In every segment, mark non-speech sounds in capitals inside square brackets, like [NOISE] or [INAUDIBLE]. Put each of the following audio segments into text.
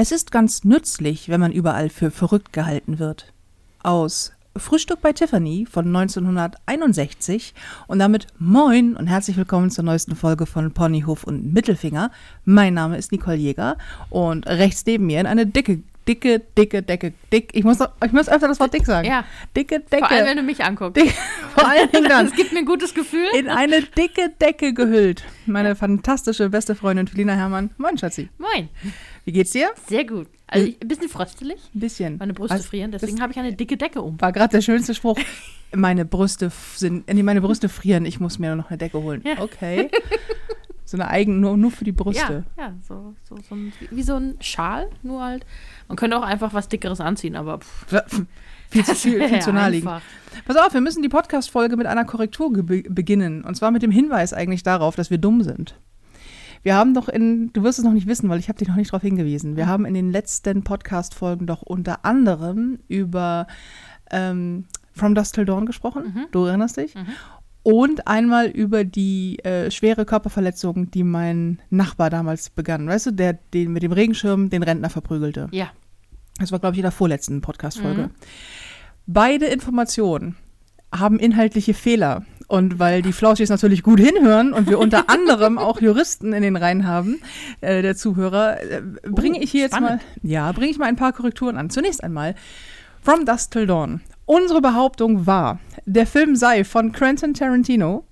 Es ist ganz nützlich, wenn man überall für verrückt gehalten wird. Aus Frühstück bei Tiffany von 1961 und damit moin und herzlich willkommen zur neuesten Folge von Ponyhof und Mittelfinger. Mein Name ist Nicole Jäger und rechts neben mir in eine dicke, dicke, dicke, Decke, dick. Ich muss, ich muss öfter das Wort dick sagen. Ja. Dicke Decke. Vor allem, wenn du mich anguckst. Dick, vor allen Dingen dann. Das gibt mir ein gutes Gefühl. In eine dicke Decke gehüllt. Meine fantastische beste Freundin Felina Herrmann. Moin, Schatzi. Moin. Wie geht's dir? Sehr gut. Also ich, ein bisschen fröstelig. Ein bisschen. Meine Brüste Also, frieren, deswegen habe ich eine dicke Decke um. War gerade der schönste Spruch. Meine Brüste sind, nee, meine Brüste frieren. Ich muss mir noch eine Decke holen. Ja. Okay. So eine eigen, nur, nur für die Brüste. Ja, ja so, so, so ein, wie so ein Schal, nur halt. Man könnte auch einfach was Dickeres anziehen, aber pff, [LAUGHS] Viel zu, viel, viel zu naheliegend. Pass auf, wir müssen die Podcast-Folge mit einer Korrektur beginnen. Und zwar mit dem Hinweis eigentlich darauf, dass wir dumm sind. Wir haben doch in, du wirst es noch nicht wissen, weil ich habe dich noch nicht darauf hingewiesen. Wir haben in den letzten Podcast-Folgen doch unter anderem über ähm, From Dust Till Dawn gesprochen. Du erinnerst dich? Und einmal über die äh, schwere Körperverletzung, die mein Nachbar damals begann. Weißt du, der den mit dem Regenschirm den Rentner verprügelte. Ja. Das war, glaube ich, in der vorletzten Podcast-Folge. Beide Informationen haben inhaltliche Fehler. Und weil die Flauschis natürlich gut hinhören und wir unter anderem auch Juristen in den Reihen haben, äh, der Zuhörer, äh, bringe ich hier jetzt mal, spannend. ja, bringe ich mal ein paar Korrekturen an. Zunächst einmal, From Dust Till Dawn. Unsere Behauptung war, der Film sei von Quentin Tarantino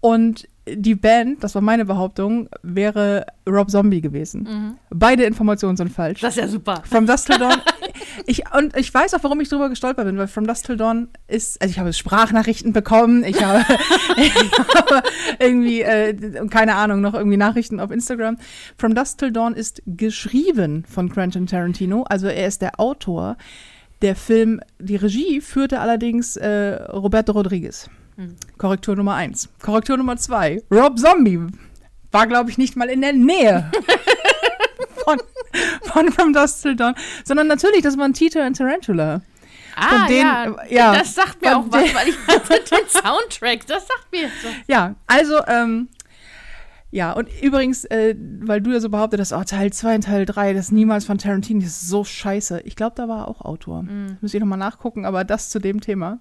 und die Band, das war meine Behauptung, wäre Rob Zombie gewesen. Beide Informationen sind falsch. Das ist ja super. From Dust Till Dawn. [LAUGHS] Ich, und ich weiß auch, warum ich drüber gestolpert bin, weil From Dust Till Dawn ist, also ich habe Sprachnachrichten bekommen, ich habe, [LAUGHS] ich habe irgendwie, äh, keine Ahnung, noch irgendwie Nachrichten auf Instagram. From Dust Till Dawn ist geschrieben von Quentin Tarantino, also er ist der Autor. Der Film, die Regie führte allerdings äh, Roberto Rodriguez. Korrektur Nummer eins. Korrektur Nummer zwei. Rob Zombie war, glaube ich, nicht mal in der Nähe [LAUGHS] von, von From Dust Till Dawn, sondern natürlich, das waren Tito und Tarantula. Ah, denen- ja, ja, Das sagt mir auch was, weil ich hatte den Soundtrack. Das sagt mir jetzt was. Ja, also, ähm, ja, und übrigens, äh, weil du ja so behauptet hast, oh, Teil 2 und Teil 3, das ist niemals von Tarantino, das ist so scheiße. Ich glaube, da war er auch Autor. Muss ich nochmal nachgucken, aber das zu dem Thema.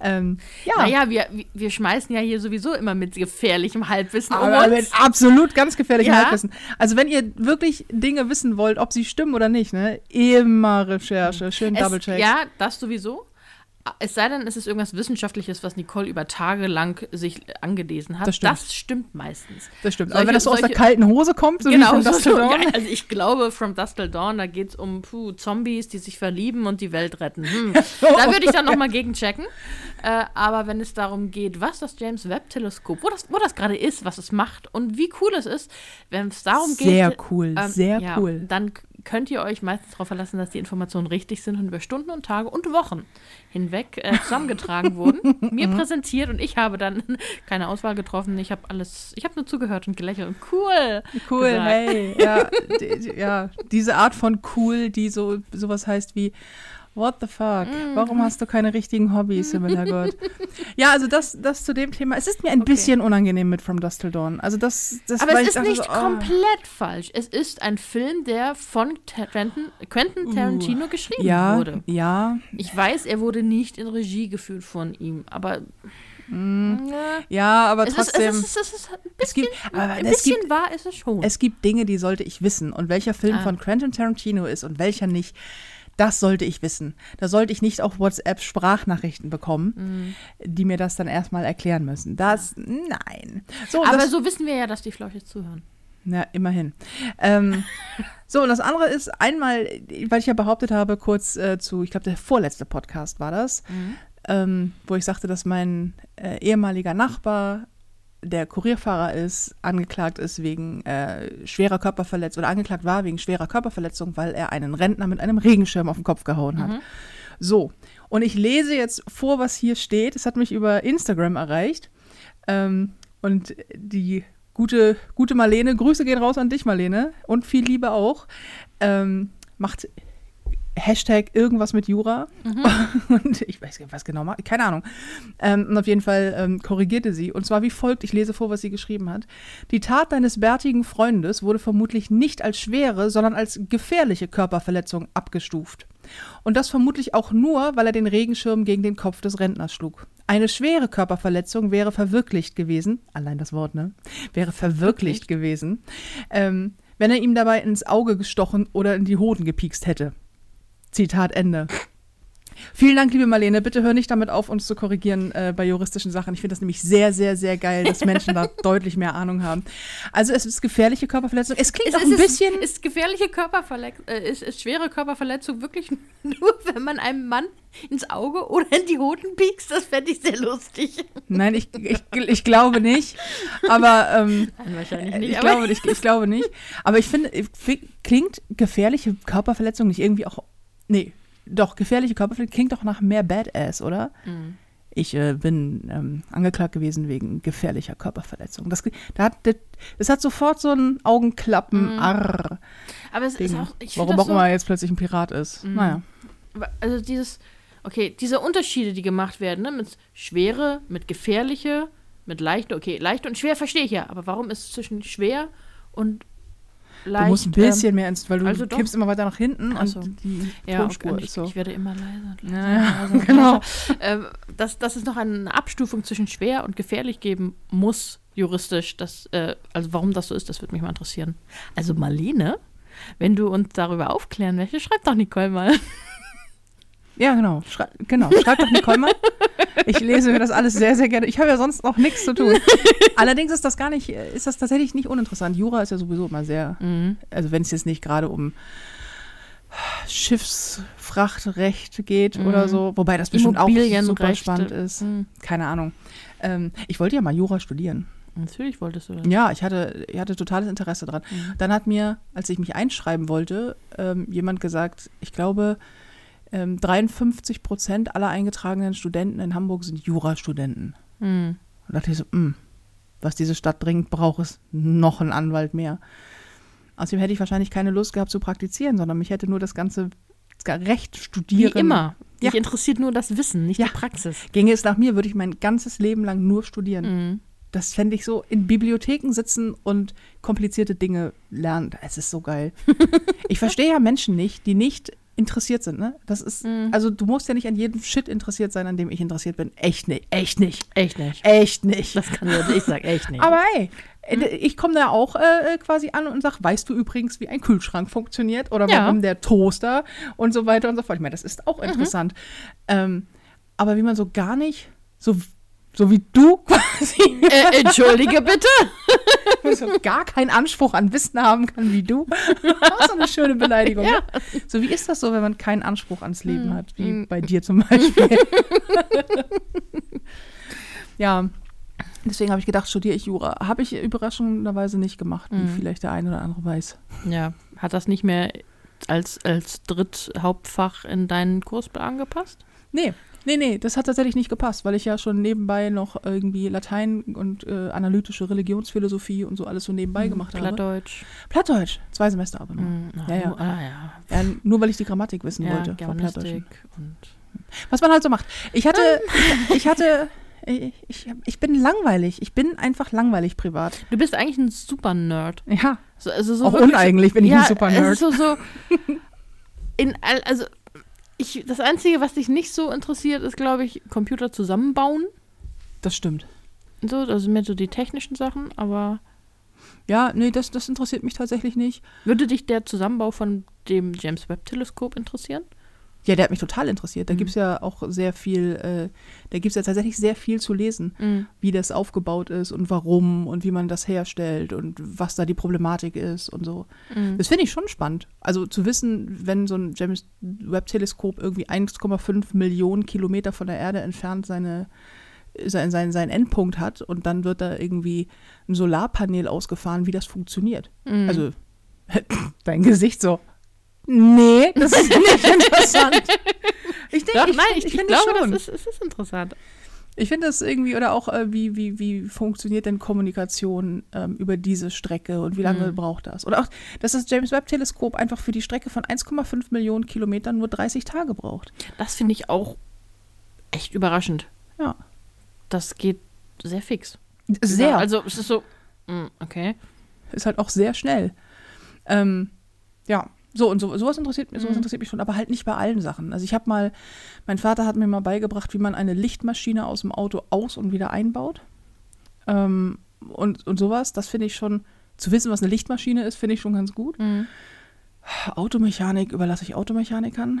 Ähm, ja, Naja, wir, wir- schmeißen ja hier sowieso immer mit gefährlichem Halbwissen um aber uns. mit absolut ganz gefährlichem Ja. Halbwissen. Also wenn ihr wirklich Dinge wissen wollt, ob sie stimmen oder nicht, ne, immer Recherche, schön Es, Double-Check. ja, das sowieso. Es sei denn, es ist irgendwas Wissenschaftliches, was Nicole über Tage lang sich angelesen hat. Das stimmt. stimmt meistens. Das stimmt. Solche- aber wenn das so aus der kalten Hose kommt, so wie genau, so, Dust so, Dawn, ja, also ich glaube, From Dust Till Dawn, da geht es um puh, Zombies, die sich verlieben und die Welt retten. Hm. Da würde ich dann nochmal gegenchecken. Äh, aber wenn es darum geht, was das James Webb-Teleskop, wo das, wo das gerade ist, was es macht und wie cool es ist, wenn es darum geht. Sehr cool, ähm, sehr ja, cool. Dann könnt ihr euch meistens darauf verlassen, dass die Informationen richtig sind und über Stunden und Tage und Wochen hinweg äh, zusammengetragen [LAUGHS] wurden, mir präsentiert und ich habe dann [LAUGHS] keine Auswahl getroffen. Ich habe alles, ich habe nur zugehört und gelächelt und cool. Cool, gesagt. hey. Ja, ja, diese Art von cool, die so sowas heißt wie What the fuck? Mhm. Warum hast du keine richtigen Hobbys, Himmel, Herrgott? [LAUGHS] ja, also das, das zu dem Thema. Es ist mir ein Okay. bisschen unangenehm mit From Dust Till Dawn. Also das, das Aber es ist nicht so, oh. komplett falsch. Es ist ein Film, der von Quentin, Quentin Tarantino geschrieben Uh, ja, wurde. ja, Ich weiß, er wurde nicht in Regie geführt von ihm, aber Ja. ja, aber es, ist, Mm. trotzdem. es, ist, es ist ein Es bisschen, gibt- aber ein wahr ist es schon. Es gibt Dinge, die sollte ich wissen. Und welcher Film Ah. von Quentin Tarantino ist und welcher nicht, das sollte ich wissen. Da sollte ich nicht auf WhatsApp Sprachnachrichten bekommen, Mhm. die mir das dann erstmal erklären müssen. Das, nein. So, aber das, so wissen wir ja, dass die Flauche zuhören. na, immerhin. Ähm, [LAUGHS] so, und das andere ist einmal, weil ich ja behauptet habe, kurz äh, zu, ich glaube, der vorletzte Podcast war das, ähm, wo ich sagte, dass mein äh, ehemaliger Nachbar, der Kurierfahrer ist, angeklagt ist wegen äh, schwerer Körperverletzung oder angeklagt war wegen schwerer Körperverletzung, weil er einen Rentner mit einem Regenschirm auf den Kopf gehauen hat. So, und ich lese jetzt vor, was hier steht. Es hat mich über Instagram erreicht. Ähm, und die gute, gute Marlene, Grüße gehen raus an dich, Marlene, und viel Liebe auch, ähm, macht Hashtag irgendwas mit Jura. Mhm. [LAUGHS] Und ich weiß nicht, was genau, keine Ahnung. Ähm, und auf jeden Fall ähm, korrigierte sie. Und zwar wie folgt, ich lese vor, was sie geschrieben hat. Die Tat deines bärtigen Freundes wurde vermutlich nicht als schwere, sondern als gefährliche Körperverletzung abgestuft. Und das vermutlich auch nur, weil er den Regenschirm gegen den Kopf des Rentners schlug. Eine schwere Körperverletzung wäre verwirklicht gewesen, allein das Wort, ne? Wäre verwirklicht gewesen, ähm, wenn er ihm dabei ins Auge gestochen oder in die Hoden gepiekst hätte. Zitat Ende. Vielen Dank, liebe Marlene. Bitte hör nicht damit auf, uns zu korrigieren äh, bei juristischen Sachen. Ich finde das nämlich sehr, sehr, sehr geil, dass Menschen da [LAUGHS] deutlich mehr Ahnung haben. Also es ist gefährliche Körperverletzung. Es klingt auch ein bisschen. Ist, gefährliche Körperverletzung, äh, ist, ist schwere Körperverletzung wirklich [LAUGHS] nur, wenn man einem Mann ins Auge oder in die Hoden piekst? Das fände ich sehr lustig. Nein, ich, ich, ich glaube nicht. Aber ähm, Nein, wahrscheinlich ich, nicht. aber glaube, ich, ich glaube nicht. Aber ich finde, ich fi- klingt gefährliche Körperverletzung nicht irgendwie auch. Nee, doch, gefährliche Körperverletzung klingt doch nach mehr Badass, oder? Mhm. Ich äh, bin ähm, angeklagt gewesen wegen gefährlicher Körperverletzung. Das, da hat, das, das hat sofort so ein Augenklappen, arr, aber es ist Ding. auch. Ich Warum auch so, immer jetzt plötzlich ein Pirat ist. Naja. Also dieses. Okay, diese Unterschiede, die gemacht werden, ne, mit schwere, mit gefährliche, mit leichte. Okay, leichte und schwer verstehe ich ja. Aber warum ist es zwischen schwer und leicht? Du musst ein bisschen mehr ins, weil du also doch. kippst immer weiter nach hinten Ach so. und die Ja, Tonspur okay. ich, ist so. ich werde immer leiser. leiser, Ja, leiser [LAUGHS] genau. leiser. Ähm, dass, dass es noch eine Abstufung zwischen schwer und gefährlich geben muss, juristisch. Das, äh, also warum das so ist, das würde mich mal interessieren. Also Marlene, wenn du uns darüber aufklären möchtest, schreib doch Nicole mal. [LAUGHS] Ja, genau. Schrei genau. Schreib doch Nicole mal. Ich lese mir das alles sehr, sehr gerne. Ich habe ja sonst noch nichts zu tun. [LAUGHS] Allerdings ist das gar nicht, ist das tatsächlich nicht uninteressant. Jura ist ja sowieso immer sehr, Mhm. also wenn es jetzt nicht gerade um Schiffsfrachtrecht geht oder so, wobei das bestimmt auch super spannend ist. Mhm. Keine Ahnung. Ähm, ich wollte ja mal Jura studieren. Natürlich wolltest du das. Ja, ich hatte, ich hatte totales Interesse dran. Dann hat mir, als ich mich einschreiben wollte, ähm, jemand gesagt, ich glaube, ähm, 53 Prozent aller eingetragenen Studenten in Hamburg sind Jurastudenten. Mhm. Und dachte ich so, mh, was diese Stadt dringend braucht, ist noch ein Anwalt mehr. Außerdem hätte ich wahrscheinlich keine Lust gehabt zu praktizieren, sondern mich hätte nur das ganze Recht Wie studieren. immer. Ja. Dich interessiert nur das Wissen, nicht Ja. die Praxis. Ginge es nach mir, würde ich mein ganzes Leben lang nur studieren. Mhm. Das fände ich so, in Bibliotheken sitzen und komplizierte Dinge lernen. Es ist so geil. [LAUGHS] ich verstehe ja Menschen nicht, die nicht interessiert sind, ne? Das ist, Mhm. also du musst ja nicht an jedem Shit interessiert sein, an dem ich interessiert bin. Echt nicht, echt nicht, Echt nicht. echt nicht. Das kann ich, ich sag echt nicht. Aber ey, äh, ich komme da auch äh, quasi an und sage, weißt du übrigens, wie ein Kühlschrank funktioniert oder Ja. warum der Toaster und so weiter und so fort. Ich meine, das ist auch interessant. Ähm, aber wie man so gar nicht, so, so wie du quasi, [LAUGHS] äh, entschuldige bitte. [LAUGHS] so gar keinen Anspruch an Wissen haben kann wie du. Auch so eine schöne Beleidigung. [LAUGHS] Ja. Ne? So wie ist das so, wenn man keinen Anspruch ans Leben hat, wie Hm. bei dir zum Beispiel? ja. Deswegen habe ich gedacht, studiere ich Jura. Habe ich überraschenderweise nicht gemacht, wie Mhm. vielleicht der eine oder andere weiß. Ja, hat das nicht mehr als, als Dritthauptfach in deinen Kursplan gepasst? Nee, nee, nee, das hat tatsächlich nicht gepasst, weil ich ja schon nebenbei noch irgendwie Latein und äh, analytische Religionsphilosophie und so alles so nebenbei gemacht habe. Plattdeutsch. Plattdeutsch, zwei Semester aber nur. Mhm. Ah, Ja, ja. nur- Ah, ja. Ja, nur weil ich die Grammatik wissen ja, wollte. Germanistik und Was man halt so macht. Ich hatte, [LAUGHS] ich hatte, ich, ich, ich bin langweilig. Ich bin einfach langweilig privat. Du bist eigentlich ein super Nerd. Ja, So, also so auch wirklich uneigentlich bin ich ja, ein super Nerd. ist so, so [LAUGHS] in also ich, das Einzige, was dich nicht so interessiert, ist, glaube ich, Computer zusammenbauen. Das stimmt. So, das sind mehr so die technischen Sachen, aber Ja, nee, das, das interessiert mich tatsächlich nicht. würde dich der Zusammenbau von dem James Webb Teleskop interessieren? Ja, der hat mich total interessiert. Da Mhm. gibt es ja auch sehr viel, äh, da gibt es ja tatsächlich sehr viel zu lesen, Mhm. wie das aufgebaut ist und warum und wie man das herstellt und was da die Problematik ist und so. Mhm. Das finde ich schon spannend. Also zu wissen, wenn so ein James Webb-Teleskop irgendwie 1,5 Millionen Kilometer von der Erde entfernt seine, sein, sein, seinen Endpunkt hat und dann wird da irgendwie ein Solarpanel ausgefahren, wie das funktioniert. Mhm. Also [LAUGHS] dein Gesicht so. Nee, das ist nicht [LAUGHS] interessant. Ich denke, Doch, ich, nein, find- ich, ich, finde glaube, schon. das ist, es ist interessant. Ich finde das irgendwie, oder auch, äh, wie, wie, wie funktioniert denn Kommunikation ähm, über diese Strecke und wie lange Mhm. braucht das? Oder auch, dass das James Webb-Teleskop einfach für die Strecke von 1,5 Millionen Kilometern nur 30 Tage braucht. Das finde ich auch echt überraschend. Ja. Das geht sehr fix. Sehr. Also es ist so, mm, okay. ist halt auch sehr schnell. Ähm, ja, so und so, sowas interessiert mich, sowas Mhm. interessiert mich schon, aber halt nicht bei allen Sachen. Also ich habe mal, mein Vater hat mir mal beigebracht, wie man eine Lichtmaschine aus dem Auto aus und wieder einbaut. Ähm, und, und sowas, das finde ich schon, zu wissen, was eine Lichtmaschine ist, finde ich schon ganz gut. Mhm. Automechanik überlasse ich Automechanikern.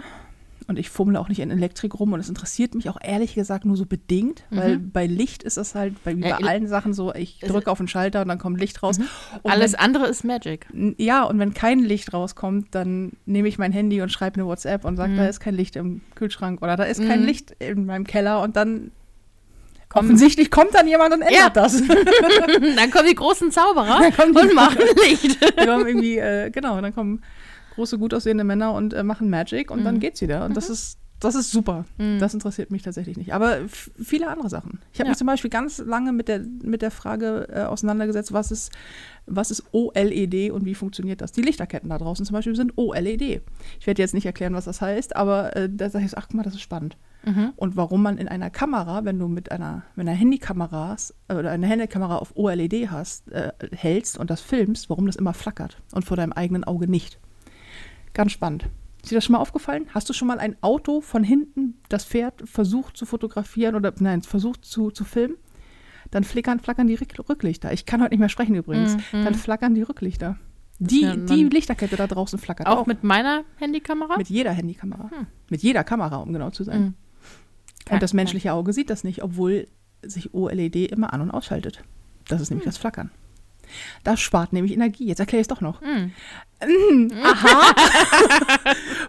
Und ich fummle auch nicht in Elektrik rum und es interessiert mich auch ehrlich gesagt nur so bedingt, weil bei Licht ist das halt bei, wie Ja, bei ele- allen Sachen so, ich Es- drücke auf den Schalter und dann kommt Licht raus. Und Alles andere ist Magic. Ja, und wenn kein Licht rauskommt, dann nehme ich mein Handy und schreibe eine WhatsApp und sage, Mhm. da ist kein Licht im Kühlschrank oder da ist kein Mhm. Licht in meinem Keller und dann offensichtlich kommt dann jemand und ändert Ja. das. [LAUGHS] Dann kommen die großen Zauberer Dann kommen die- und machen [LAUGHS] Licht. Dann kommen irgendwie, äh, genau, dann kommen große, gut aussehende Männer und äh, machen Magic und dann Mhm. geht's wieder. Und das ist, das ist super. Mhm. Das interessiert mich tatsächlich nicht. Aber viele andere Sachen. Ich habe Ja. mich zum Beispiel ganz lange mit der, mit der Frage äh, auseinandergesetzt, was ist, was ist OLED und wie funktioniert das? Die Lichterketten da draußen zum Beispiel sind OLED. Ich werde jetzt nicht erklären, was das heißt, aber äh, da sage ich ach guck mal, das ist spannend. Mhm. Und warum man in einer Kamera, wenn du mit einer, mit einer Handykamera äh, oder eine Handykamera auf OLED hast, äh, hältst und das filmst, warum das immer flackert und vor deinem eigenen Auge nicht. Ganz spannend. Ist dir das schon mal aufgefallen? Hast du schon mal ein Auto von hinten, das fährt, versucht zu fotografieren oder nein, versucht zu, zu filmen? Dann flickern, flackern die Rück- Rücklichter. Ich kann heute nicht mehr sprechen übrigens. Mhm. Dann flackern die Rücklichter. Die, Ja, die Lichterkette da draußen flackert Auch auch. mit meiner Handykamera? Mit jeder Handykamera. Hm. Mit jeder Kamera, um genau zu sein. Mhm. Und das menschliche Auge sieht das nicht, obwohl sich OLED immer an- und ausschaltet. Das ist nämlich Hm. das Flackern. Das spart nämlich Energie. Jetzt erkläre ich es doch noch. Mhm. [LAUGHS] Aha.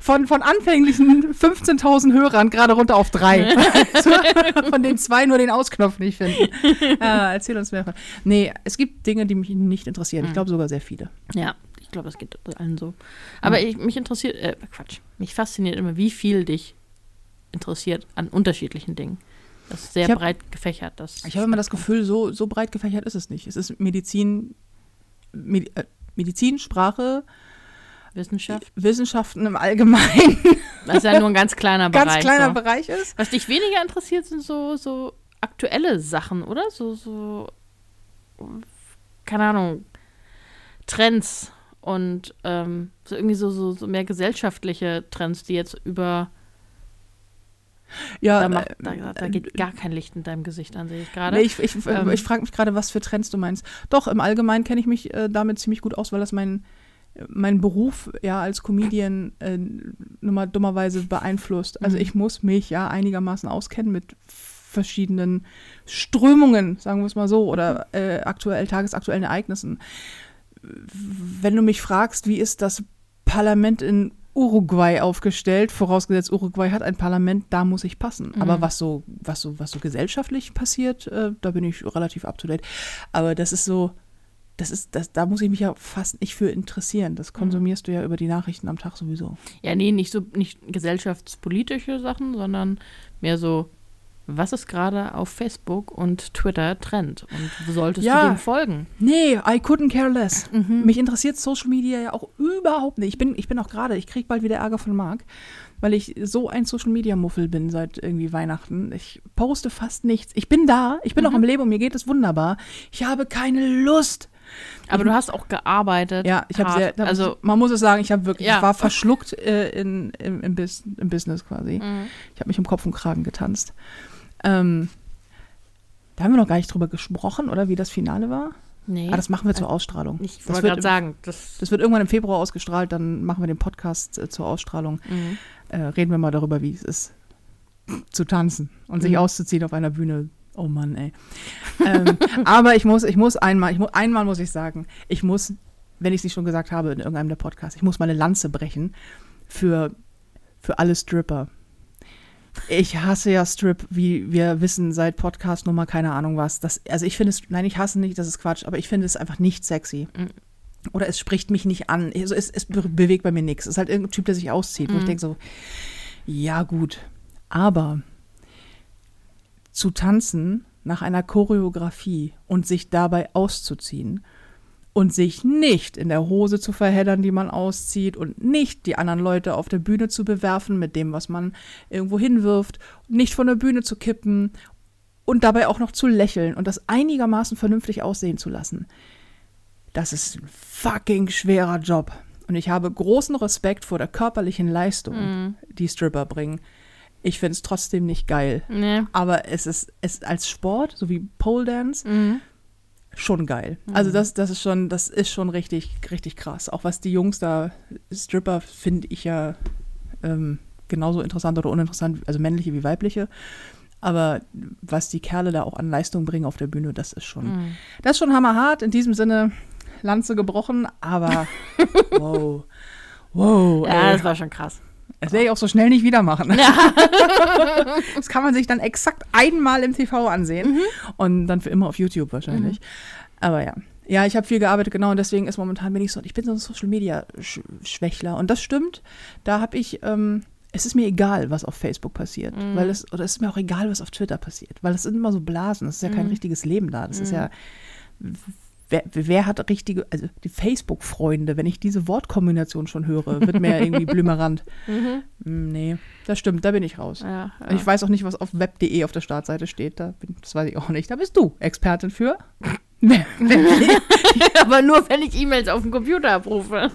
von, von anfänglichen 15.000 Hörern gerade runter auf drei. [LAUGHS] von den zwei nur den Ausknopf nicht finden. Äh, erzähl uns mehr von. Nee, es gibt Dinge, die mich nicht interessieren. Ich Mhm. glaube sogar sehr viele. Ja, ich glaube, das geht allen so. Aber ich, mich interessiert, äh, Quatsch, mich fasziniert immer, wie viel dich interessiert an unterschiedlichen Dingen. Das ist sehr hab- breit gefächert. Das Ich habe immer das Gefühl, so, so breit gefächert ist es nicht. Es ist Medizin, Medi äh, Medizin, Sprache, Wissenschaft. Wissenschaften im Allgemeinen. Das ist ja nur ein ganz kleiner [LAUGHS] Ganz Bereich. kleiner so. Bereich ist. Was dich weniger interessiert, sind so, so aktuelle Sachen, oder? So, so, keine Ahnung, Trends und ähm, so irgendwie so, so, so mehr gesellschaftliche Trends, die jetzt über, Ja, da, macht, äh, da, da geht gar kein Licht in deinem Gesicht an, sehe ich gerade. Nee, ich ich, Ähm. ich frage mich gerade, was für Trends du meinst. Doch, im Allgemeinen kenne ich mich äh, damit ziemlich gut aus, weil das mein, mein Beruf ja als Comedian äh, nun mal dummerweise beeinflusst. Also Mhm. ich muss mich ja einigermaßen auskennen mit verschiedenen Strömungen, sagen wir es mal so, oder äh, aktuell tagesaktuellen Ereignissen. Wenn du mich fragst, wie ist das Parlament in Uruguay aufgestellt, vorausgesetzt Uruguay hat ein Parlament, da muss ich passen. Aber Mhm. was so, was so, was so gesellschaftlich passiert, äh, da bin ich relativ up to date. Aber das ist so, das ist, das, da muss ich mich ja fast nicht für interessieren. Das konsumierst du ja über die Nachrichten am Tag sowieso. Ja, nee, nicht so nicht gesellschaftspolitische Sachen, sondern mehr so, was ist gerade auf Facebook und Twitter Trend und solltest Ja. du dem folgen? Nee, I couldn't care less. Mhm. Mich interessiert Social Media ja auch überhaupt nicht. Ich bin, ich bin auch gerade, ich kriege bald wieder Ärger von Marc, weil ich so ein Social Media Muffel bin seit irgendwie Weihnachten. Ich poste fast nichts. Ich bin da, ich bin Mhm. auch im Leben und mir geht es wunderbar. Ich habe keine Lust. Aber du hast auch gearbeitet. Ja, ich habe sehr, da- also man muss es sagen, ich habe wirklich, Ja. ich war verschluckt äh, in, im, im Business quasi. Mhm. Ich habe mich um Kopf und Kragen getanzt. Ähm, da haben wir noch gar nicht drüber gesprochen, oder wie das Finale war. nee. Ah, das machen wir zur Ausstrahlung. ich das wollte gerade sagen, das, Das wird irgendwann im Februar ausgestrahlt, dann machen wir den Podcast äh, zur Ausstrahlung. mhm. Äh, reden wir mal darüber, wie es ist, zu tanzen und sich Mhm. auszuziehen auf einer Bühne. Oh Mann, ey. ähm, [LAUGHS] aber ich muss, ich muss einmal, ich muss, einmal muss ich sagen, ich muss, wenn ich es nicht schon gesagt habe in irgendeinem der Podcasts, ich muss meine Lanze brechen für, für alle Stripper. Ich hasse ja Strip, wie wir wissen, seit Podcast Nummer, keine Ahnung was. Das, also ich finde es, nein, ich hasse nicht, das ist Quatsch, aber ich finde es einfach nicht sexy. Mhm. Oder es spricht mich nicht an. Also es, es be- bewegt bei mir nichts. Es ist halt irgendein Typ, der sich auszieht, wo ich Mhm. denke so, ja gut, aber zu tanzen nach einer Choreografie und sich dabei auszuziehen und sich nicht in der Hose zu verheddern, die man auszieht und nicht die anderen Leute auf der Bühne zu bewerfen mit dem, was man irgendwo hinwirft, nicht von der Bühne zu kippen und dabei auch noch zu lächeln und das einigermaßen vernünftig aussehen zu lassen. Das ist ein fucking schwerer Job. Und ich habe großen Respekt vor der körperlichen Leistung, Mhm. die Stripper bringen. Ich finde es trotzdem nicht geil. Nee. Aber es ist, es als Sport, so wie Pole Dance, Mhm. Schon geil. Also das, das ist schon, das ist schon richtig, richtig krass. Auch was die Jungs da, Stripper, finde ich ja ähm, genauso interessant oder uninteressant, also männliche wie weibliche. Aber was die Kerle da auch an Leistung bringen auf der Bühne, das ist schon, Mhm. das ist schon hammerhart. In diesem Sinne, Lanze gebrochen, aber [LAUGHS] wow. Wow, Ja, ey. das war schon krass. Das werde ich auch so schnell nicht wieder machen. [LAUGHS] das kann man sich dann exakt einmal im TV ansehen Mhm. und dann für immer auf YouTube wahrscheinlich. Aber ja. Ja, ich habe viel gearbeitet, genau, und deswegen ist momentan bin ich so, ich bin so ein Social Media Sch Schwächler. Und das stimmt. Da habe ich, ähm, es ist mir egal, was auf Facebook passiert. Mhm. Weil es, oder es ist mir auch egal, was auf Twitter passiert. Weil es sind immer so Blasen. Es ist ja Mhm. kein richtiges Leben da. Das ist ja. Wer, wer hat richtige, also die Facebook-Freunde, wenn ich diese Wortkombination schon höre, wird mir ja irgendwie [LAUGHS] blümerant. Mhm. Hm, Nee, das stimmt, da bin ich raus. Ja, Und Ich weiß auch nicht, was auf web.de auf der Startseite steht. Da bin, das weiß ich auch nicht. Da bist du Expertin für. [LAUGHS] [LAUGHS] Aber nur, wenn ich E-Mails auf dem Computer abrufe.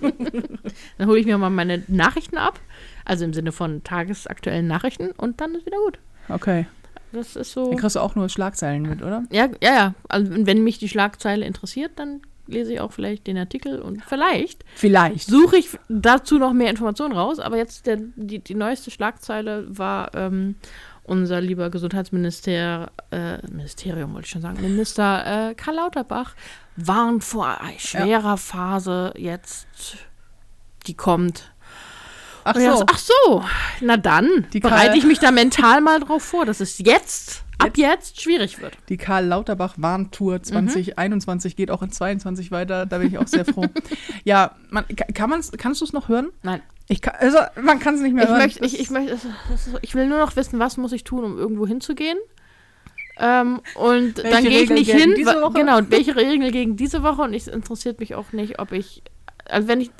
dann hole ich mir mal meine Nachrichten ab. Also im Sinne von tagesaktuellen Nachrichten und dann ist wieder gut. okay. Das ist so. Dann kriegst du auch nur Schlagzeilen mit, oder? Ja, ja, ja. Also, wenn mich die Schlagzeile interessiert, dann lese ich auch vielleicht den Artikel und vielleicht Vielleicht. suche ich dazu noch mehr Informationen raus. Aber jetzt der, die, die neueste Schlagzeile war ähm, unser lieber Gesundheitsminister, äh, Ministerium wollte ich schon sagen, Minister äh, Karl Lauterbach warnt vor einer schwerer Phase jetzt, die kommt. Ach dachte so. ach so, na dann Die bereite ich mich da mental mal drauf vor, dass es jetzt, ab jetzt schwierig wird. Die Karl Lauterbach Warntour 2021 geht auch in 22 weiter. Da bin ich auch sehr froh. [LAUGHS] ja, man, ka- kann man's, kannst du es noch hören? Nein. Ich kann, also, man kann es nicht mehr Ich hören. möchte, ich, ich, möchte, ich will nur noch wissen, was muss ich tun, um irgendwo hinzugehen. Ähm, und Welche dann gehe ich nicht hin. diese wa- Woche? Genau, welche Regeln gegen diese Woche? Und es interessiert mich auch nicht, ob ich, also wenn ich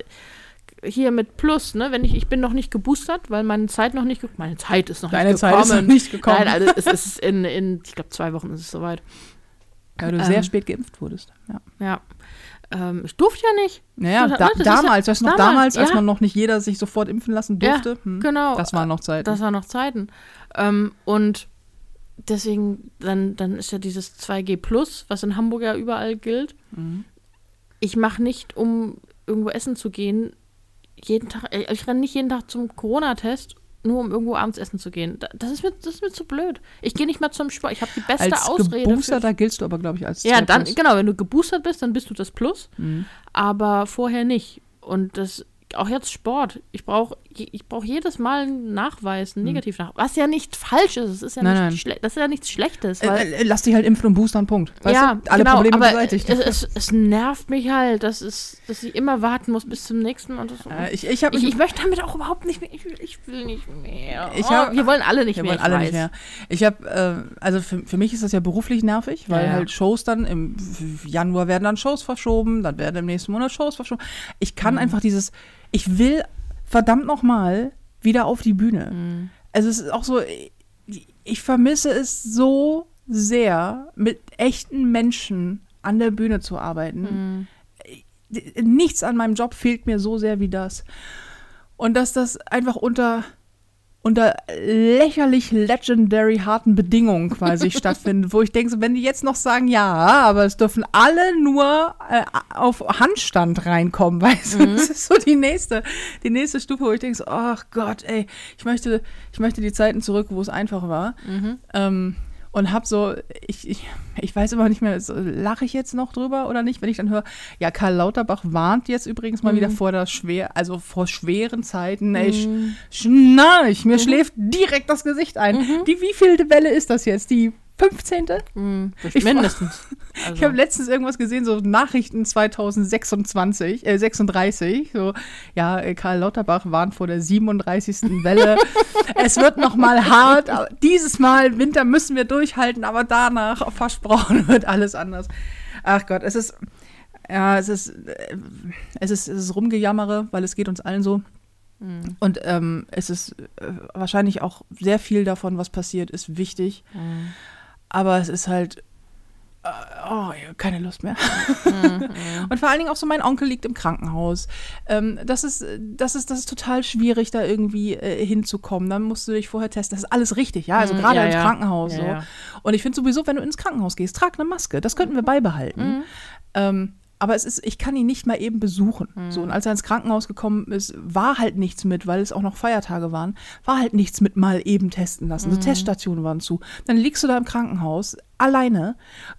hier mit Plus, ne, wenn ich, ich bin noch nicht geboostert, weil meine Zeit noch nicht, meine Zeit ist noch Deine nicht Zeit gekommen. ist noch nicht gekommen. Nein, also es ist in, in ich glaube, zwei Wochen ist es soweit. ja, du sehr ähm, spät geimpft wurdest. Ja. Ja. Ähm, ich durfte ja nicht. Naja, da, das ist ja- damals, weißt du noch, damals, damals, als ja. man noch nicht jeder sich sofort impfen lassen durfte. hm, genau. Das waren noch Zeiten. Das waren noch Zeiten. Ähm, und deswegen, dann, dann ist ja dieses 2G Plus, was in Hamburg ja überall gilt. Mhm. Ich mache nicht, um irgendwo essen zu gehen, jeden Tag, äh, ich renne nicht jeden Tag zum Corona-Test, nur um irgendwo abends essen zu gehen. Da- Das ist mir, das ist mir zu blöd. Ich gehe nicht mal zum Sport. Ich habe die beste als Ausrede. Geboosterter für, giltst du aber, glaube ich, als ja, dann, Plus. genau, wenn du geboostert bist, dann bist du das Plus, Mhm. aber vorher nicht. Und das, auch jetzt Sport. Ich brauche ich brauch jedes Mal einen Nachweis, einen Negativnachweis. Was ja nicht falsch ist. Es ist ja Hm. Nein, nicht nein. das ist ja nichts Schlechtes. Weil, Äh, äh, lass dich halt impfen und boostern, Punkt. Weißt ja, du? Alle genau, Probleme aber beseitigt. Es, es, es nervt mich halt, dass, es, dass ich immer warten muss bis zum nächsten Mal. Äh, ich ich ich, ich möchte damit auch überhaupt nicht mehr. Ich will, ich will nicht mehr. Oh, hab- wir wollen alle nicht Wir mehr. wollen ich alle weiß. nicht mehr. Ich habe, äh, also für, für mich ist das ja beruflich nervig, weil Ja, halt Shows dann im Januar werden dann Shows verschoben, dann werden im nächsten Monat Shows verschoben. Ich Mhm. kann einfach dieses, ich will verdammt nochmal wieder auf die Bühne. Mhm. Also es ist auch so, ich, ich vermisse es so sehr, mit echten Menschen an der Bühne zu arbeiten. Mhm. Nichts an meinem Job fehlt mir so sehr wie das. Und dass das einfach unter, unter lächerlich legendary harten Bedingungen quasi [LAUGHS] stattfindet, wo ich denke, so, wenn die jetzt noch sagen, ja, aber es dürfen alle nur äh, auf Handstand reinkommen, [LAUGHS] weißt du, das ist so die nächste, die nächste Stufe, wo ich denke, ach Gott, ey, ich möchte, ich möchte die Zeiten zurück, wo es einfach war. Ähm, und hab so, ich, ich, ich weiß immer nicht mehr, so, lache ich jetzt noch drüber oder nicht, wenn ich dann höre, ja, Karl Lauterbach warnt jetzt übrigens mal wieder vor der schwer, also vor schweren Zeiten, ey, sch, schnarch, mir schläft direkt das Gesicht ein. Die wievielte Welle ist das jetzt? Die 15. Mhm, Ich- mindestens. [LAUGHS] Also, Ich habe letztens irgendwas gesehen, so Nachrichten 2026, äh, 36, so, ja, äh, Karl Lauterbach warnt vor der 37. Welle. [LAUGHS] es wird noch mal hart, dieses Mal, Winter müssen wir durchhalten, aber danach, versprochen, [LAUGHS] wird alles anders. Ach Gott, es ist, ja, es ist, äh, es ist, es ist Rumgejammere, weil es geht uns allen so. Mhm. Und ähm, es ist äh, wahrscheinlich auch sehr viel davon, was passiert, ist wichtig. Mhm. Aber es ist halt, äh, oh, keine Lust mehr. [LAUGHS] Mhm. Und vor allen Dingen auch so, mein Onkel liegt im Krankenhaus. Ähm, das, ist, das, ist, das ist total schwierig, da irgendwie äh, hinzukommen. Dann musst du dich vorher testen. Das ist alles richtig, ja. Also Mhm, gerade ja, ins ja. Krankenhaus. Ja, so. Und ich finde sowieso, wenn du ins Krankenhaus gehst, trag eine Maske. Das könnten wir beibehalten. Mhm. Ähm, aber es ist, ich kann ihn nicht mal eben besuchen. So, und als er ins Krankenhaus gekommen ist, war halt nichts mit, weil es auch noch Feiertage waren, war halt nichts mit mal eben testen lassen. So Teststationen waren zu. Dann liegst du da im Krankenhaus, alleine,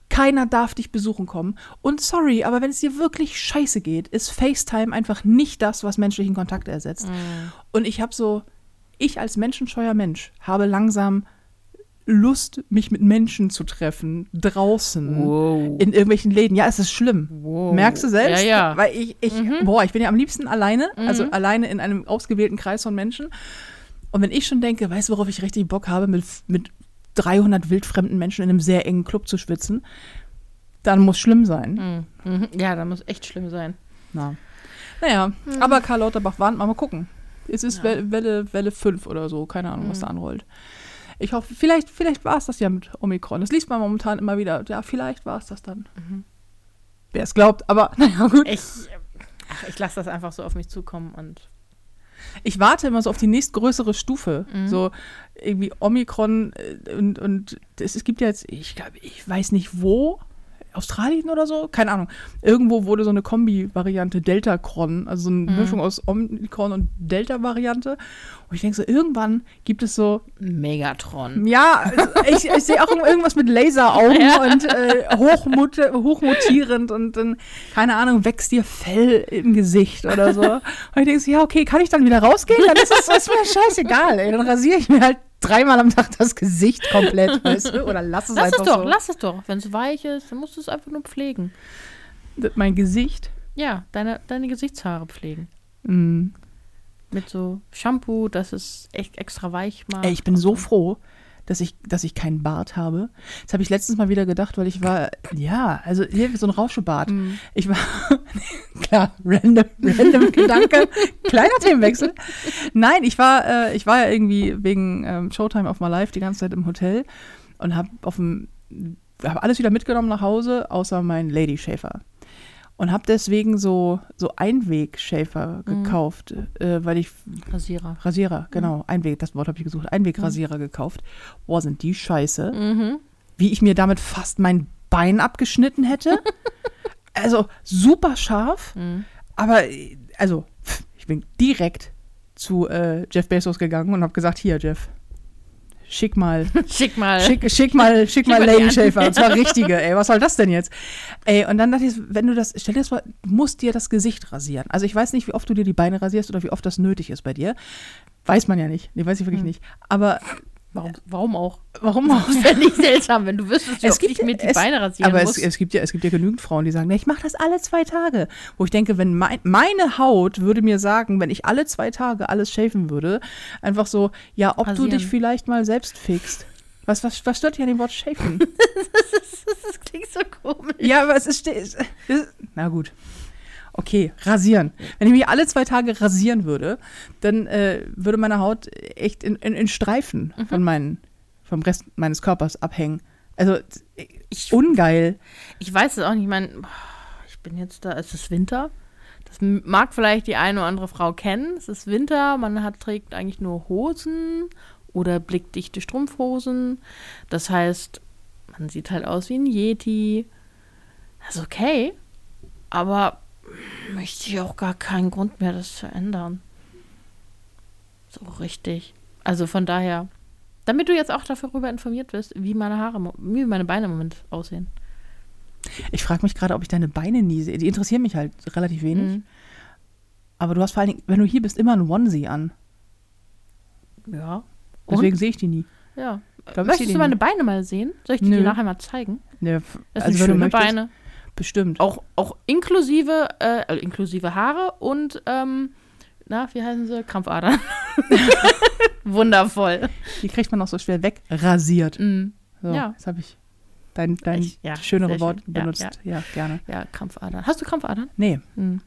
keiner darf dich besuchen kommen. Und sorry, aber wenn es dir wirklich scheiße geht, ist FaceTime einfach nicht das, was menschlichen Kontakt ersetzt. Und ich habe so, ich als menschenscheuer Mensch habe langsam Lust, mich mit Menschen zu treffen, draußen, Wow. in irgendwelchen Läden. Ja, es ist schlimm. Wow. Merkst du selbst? Ja, ja. Weil ich, ich boah, ich bin ja am liebsten alleine, also alleine in einem ausgewählten Kreis von Menschen. Und wenn ich schon denke, weißt du, worauf ich richtig Bock habe, mit, mit 300 wildfremden Menschen in einem sehr engen Club zu schwitzen, dann muss schlimm sein. Mhm. Mhm. Ja, da muss echt schlimm sein. Na. Naja, aber Karl Lauterbach warnt mal, mal gucken. Es ist Welle, Welle, Welle 5 oder so, keine Ahnung, was da anrollt. Ich hoffe, vielleicht, vielleicht war es das ja mit Omikron. Das liest man momentan immer wieder. Ja, vielleicht war es das dann. Wer es glaubt, aber [LAUGHS] naja, gut. Ich, ach, ich lasse das einfach so auf mich zukommen und Ich warte immer so auf die nächstgrößere Stufe. So irgendwie Omikron äh, und, und es, es gibt ja jetzt, ich glaube, ich weiß nicht wo, Australien oder so, keine Ahnung. Irgendwo wurde so eine Kombi-Variante Delta-Cron, also so eine Mischung aus Omikron und Delta-Variante. Und ich denke so, irgendwann gibt es so, Megatron. ja, ich, ich sehe auch irgendwas mit Laseraugen [LAUGHS] Ja. und äh, hochmut hochmutierend und dann, keine Ahnung, wächst dir Fell im Gesicht oder so. [LAUGHS] Und ich denke so, ja, okay, kann ich dann wieder rausgehen? Dann ist das, das ist mir scheißegal, ey. Dann rasiere ich mir halt dreimal am Tag das Gesicht komplett, [LAUGHS] weißt du? Oder lass es Lass es einfach doch, so. lass es doch. Wenn es weich ist, dann musst du es einfach nur pflegen. Mein Gesicht. Ja, deine, deine Gesichtshaare pflegen. Mm. Mit so Shampoo, das es echt extra weich macht. Ey, ich bin so froh, dass ich, dass ich keinen Bart habe. Das habe ich letztens mal wieder gedacht, weil ich war, ja, also hier so ein Rauschebart. Ich war, [LAUGHS] klar, random, random Gedanke, [LAUGHS] kleiner Themenwechsel. Nein, ich war, äh, ich war ja irgendwie wegen ähm, Showtime auf My Life die ganze Zeit im Hotel und habe auf dem, habe alles wieder mitgenommen nach Hause, außer meinen Lady Schäfer. Und habe deswegen so, so Einwegschäfer gekauft, äh, weil ich Rasierer. Rasierer, genau. Einweg, das Wort habe ich gesucht. Einwegrasierer gekauft. Boah, sind die scheiße. Mhm. Wie ich mir damit fast mein Bein abgeschnitten hätte. [LAUGHS] also super scharf. Mhm. Aber, also, ich bin direkt zu äh, Jeff Bezos gegangen und habe gesagt, hier, Jeff, schick mal [LAUGHS] Schick mal. Schick, schick mal, schick mal Lady. Schäfer. Und zwar richtige, ey. Was soll das denn jetzt? Ey, und dann dachte ich, wenn du das, stell dir das vor, du musst dir das Gesicht rasieren. Also ich weiß nicht, wie oft du dir die Beine rasierst oder wie oft das nötig ist bei dir. Weiß man ja nicht. Nee, weiß ich wirklich nicht. Aber Warum, warum auch? warum auch? Das wäre nicht seltsam, wenn du wüsstest, Es gibt- ich mir die es- Beine rasieren Aber es, es, gibt ja, es gibt ja genügend Frauen, die sagen, ich mache das alle zwei Tage. Wo ich denke, wenn mein, meine Haut würde mir sagen, wenn ich alle zwei Tage alles schäfen würde, einfach so, ja, ob du Rasieren. dich vielleicht mal selbst fixst. Was, was, was stört dich an dem Wort schäfen? [LAUGHS] das klingt so komisch. Ja, aber es ist, es ist. Na gut. Okay, rasieren. Wenn ich mich alle zwei Tage rasieren würde, dann äh, würde meine Haut echt in, in, in Streifen Mhm. von meinen, vom Rest meines Körpers abhängen. Also, ich, ungeil. Ich weiß es auch nicht. Ich meine, ich bin jetzt da. Es ist Winter. Das mag vielleicht die eine oder andere Frau kennen. Es ist Winter. Man hat, trägt eigentlich nur Hosen oder blickdichte Strumpfhosen. Das heißt, man sieht halt aus wie ein Yeti. Das ist okay. Aber möchte ich auch gar keinen Grund mehr, das zu ändern. So richtig. Also von daher, damit du jetzt auch darüber informiert bist, wie meine Haare, wie meine Beine im Moment aussehen. Ich frage mich gerade, ob ich deine Beine nie sehe. Die interessieren mich halt relativ wenig. Mhm. Aber du hast vor allen Dingen, wenn du hier bist, immer ein Onesie an. Ja. Deswegen sehe ich die nie. Ja. Glaub, Möchtest du meine Beine mal sehen? Soll ich dir die nachher mal zeigen? Ne, Das also sind schöne möchtest, Beine. Bestimmt. Auch, auch inklusive, äh, also inklusive Haare und, ähm, na, wie heißen sie? Krampfadern. [LAUGHS] Wundervoll. Die kriegt man auch so schwer wegrasiert. Mm. So, Ja. jetzt habe ich dein, dein Ich- ja, schönere Wort schön. Ja, benutzt. Ja, gerne. Ja, Krampfadern. Hast du Krampfadern? Nee. Hm.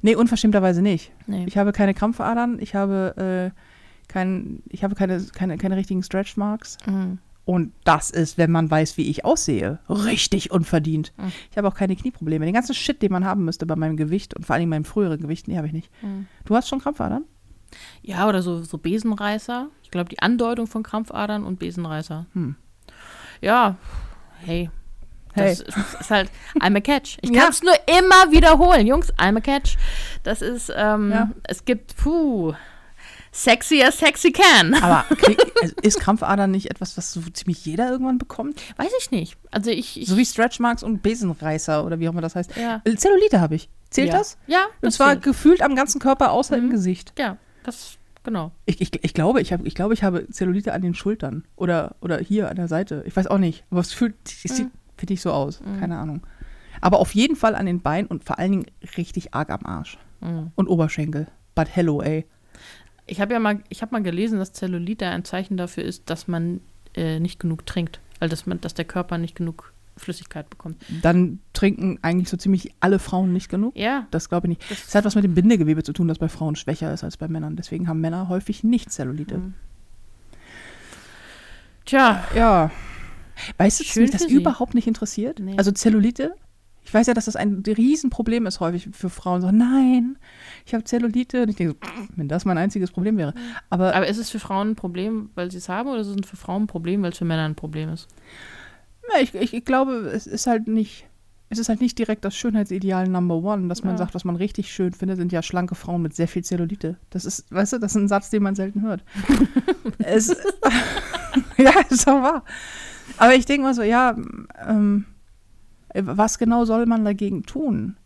Nee, unverschämterweise nicht. Nee. Ich habe keine Krampfadern, ich habe, äh, kein, ich habe keine, keine, keine richtigen Stretch Marks. Mhm. Und das ist, wenn man weiß, wie ich aussehe, richtig unverdient. Mhm. Ich habe auch keine Knieprobleme. Den ganzen Shit, den man haben müsste bei meinem Gewicht und vor allem meinem früheren Gewicht, nee, habe ich nicht. Mhm. Du hast schon Krampfadern? Ja, oder so, so Besenreißer. Ich glaube, die Andeutung von Krampfadern und Besenreißer. Hm. Ja, hey. Hey. Das ist, ist halt, I'm a catch. [LAUGHS] Ich Ja. kann es nur immer wiederholen. Jungs, I'm a catch. Das ist, ähm, Ja. es gibt, puh, sexy as sexy can. [LAUGHS] Aber [LAUGHS] also ist Krampfadern nicht etwas, was so ziemlich jeder irgendwann bekommt? Weiß ich nicht. Also ich, ich So wie Stretch Marks und Besenreißer oder wie auch immer das heißt. ja. Äh, Zellulite habe ich. Zählt ja. das? Ja, Und das zwar zählt. gefühlt am ganzen Körper, außer im Mhm. Gesicht. Ja, das, genau. Ich, ich, ich glaube, ich, hab, ich glaube, ich habe Zellulite an den Schultern oder, oder hier an der Seite. Ich weiß auch nicht. Aber es fühlt, es sieht, finde ich, so aus. Mhm. Keine Ahnung. Aber auf jeden Fall an den Beinen und vor allen Dingen richtig arg am Arsch. Mhm. Und Oberschenkel. But hello, ey. Ich habe ja mal, ich habe mal gelesen, dass Zellulite ein Zeichen dafür ist, dass man äh, nicht genug trinkt. Also dass man, dass der Körper nicht genug Flüssigkeit bekommt. Dann trinken eigentlich so ziemlich alle Frauen nicht genug. Ja, Das glaube ich nicht. Das- Das hat was mit dem Bindegewebe zu tun, das bei Frauen schwächer ist als bei Männern. Deswegen haben Männer häufig nicht Zellulite. Mhm. Tja, Ja. Weißt du, dass mich das sie. überhaupt nicht interessiert? Nee. Also Zellulite? Ich weiß ja, dass das ein Riesenproblem ist häufig für Frauen. So, nein, ich habe Zellulite. Und ich denke so, wenn das mein einziges Problem wäre. Aber aber ist es für Frauen ein Problem, weil sie es haben, oder ist es für Frauen ein Problem, weil es für Männer ein Problem ist? ja, ich, ich, ich glaube, es ist halt nicht, es ist halt nicht direkt das Schönheitsideal Number One, dass man Ja. sagt, was man richtig schön findet, sind ja schlanke Frauen mit sehr viel Zellulite. Das ist, weißt du, das ist ein Satz, den man selten hört. [LAUGHS] es, [LAUGHS] ja, ist auch wahr. Aber ich denke mal so, ja, ähm, was genau soll man dagegen tun?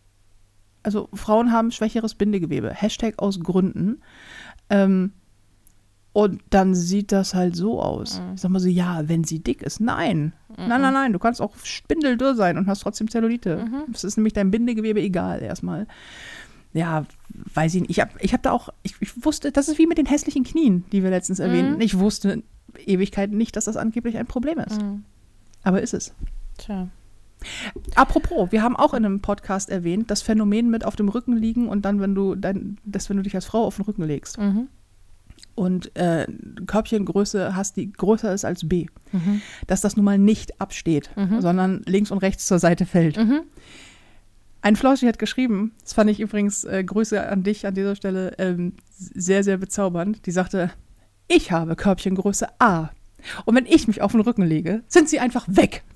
Also Frauen haben schwächeres Bindegewebe. Hashtag aus Gründen. Ähm, und dann sieht das halt so aus. Mhm. Ich sag mal so, ja, wenn sie dick ist. Nein. Nein, nein, nein. Du kannst auch spindeldürr sein und hast trotzdem Zellulite. Mhm. Das ist nämlich dein Bindegewebe egal erstmal. Ja, weiß ich nicht. Ich habe ich hab da auch, ich, ich wusste, das ist wie mit den hässlichen Knien, die wir letztens erwähnten. Mhm. Ich wusste Ewigkeiten nicht, dass das angeblich ein Problem ist. Mhm. Aber ist es. Tja. Apropos, wir haben auch in einem Podcast erwähnt, das Phänomen mit auf dem Rücken liegen und dann, wenn du dein, das, wenn du dich als Frau auf den Rücken legst Mhm. und äh, Körbchengröße hast, die größer ist als B, Mhm. dass das nun mal nicht absteht, Mhm. sondern links und rechts zur Seite fällt. Mhm. Ein Floschi hat geschrieben, das fand ich übrigens, äh, Grüße an dich an dieser Stelle, ähm, sehr, sehr bezaubernd. Die sagte, ich habe Körbchengröße A. Und wenn ich mich auf den Rücken lege, sind sie einfach weg. [LAUGHS]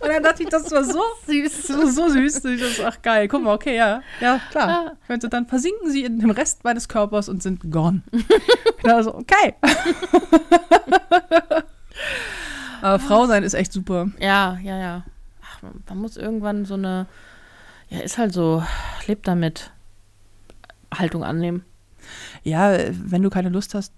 und dann dachte ich, das war so [LAUGHS] süß, so, so süß. Ich dachte, ach geil, guck mal, okay, ja, ja, klar. Ah. Könnte dann versinken sie in dem Rest meines Körpers und sind gone. [LAUGHS] genau so, okay. Aber Frau sein ist echt super. Ja, ja, ja. Ach, man, man muss irgendwann so eine, ja, ist halt so, lebt damit, Haltung annehmen. ja, wenn du keine Lust hast,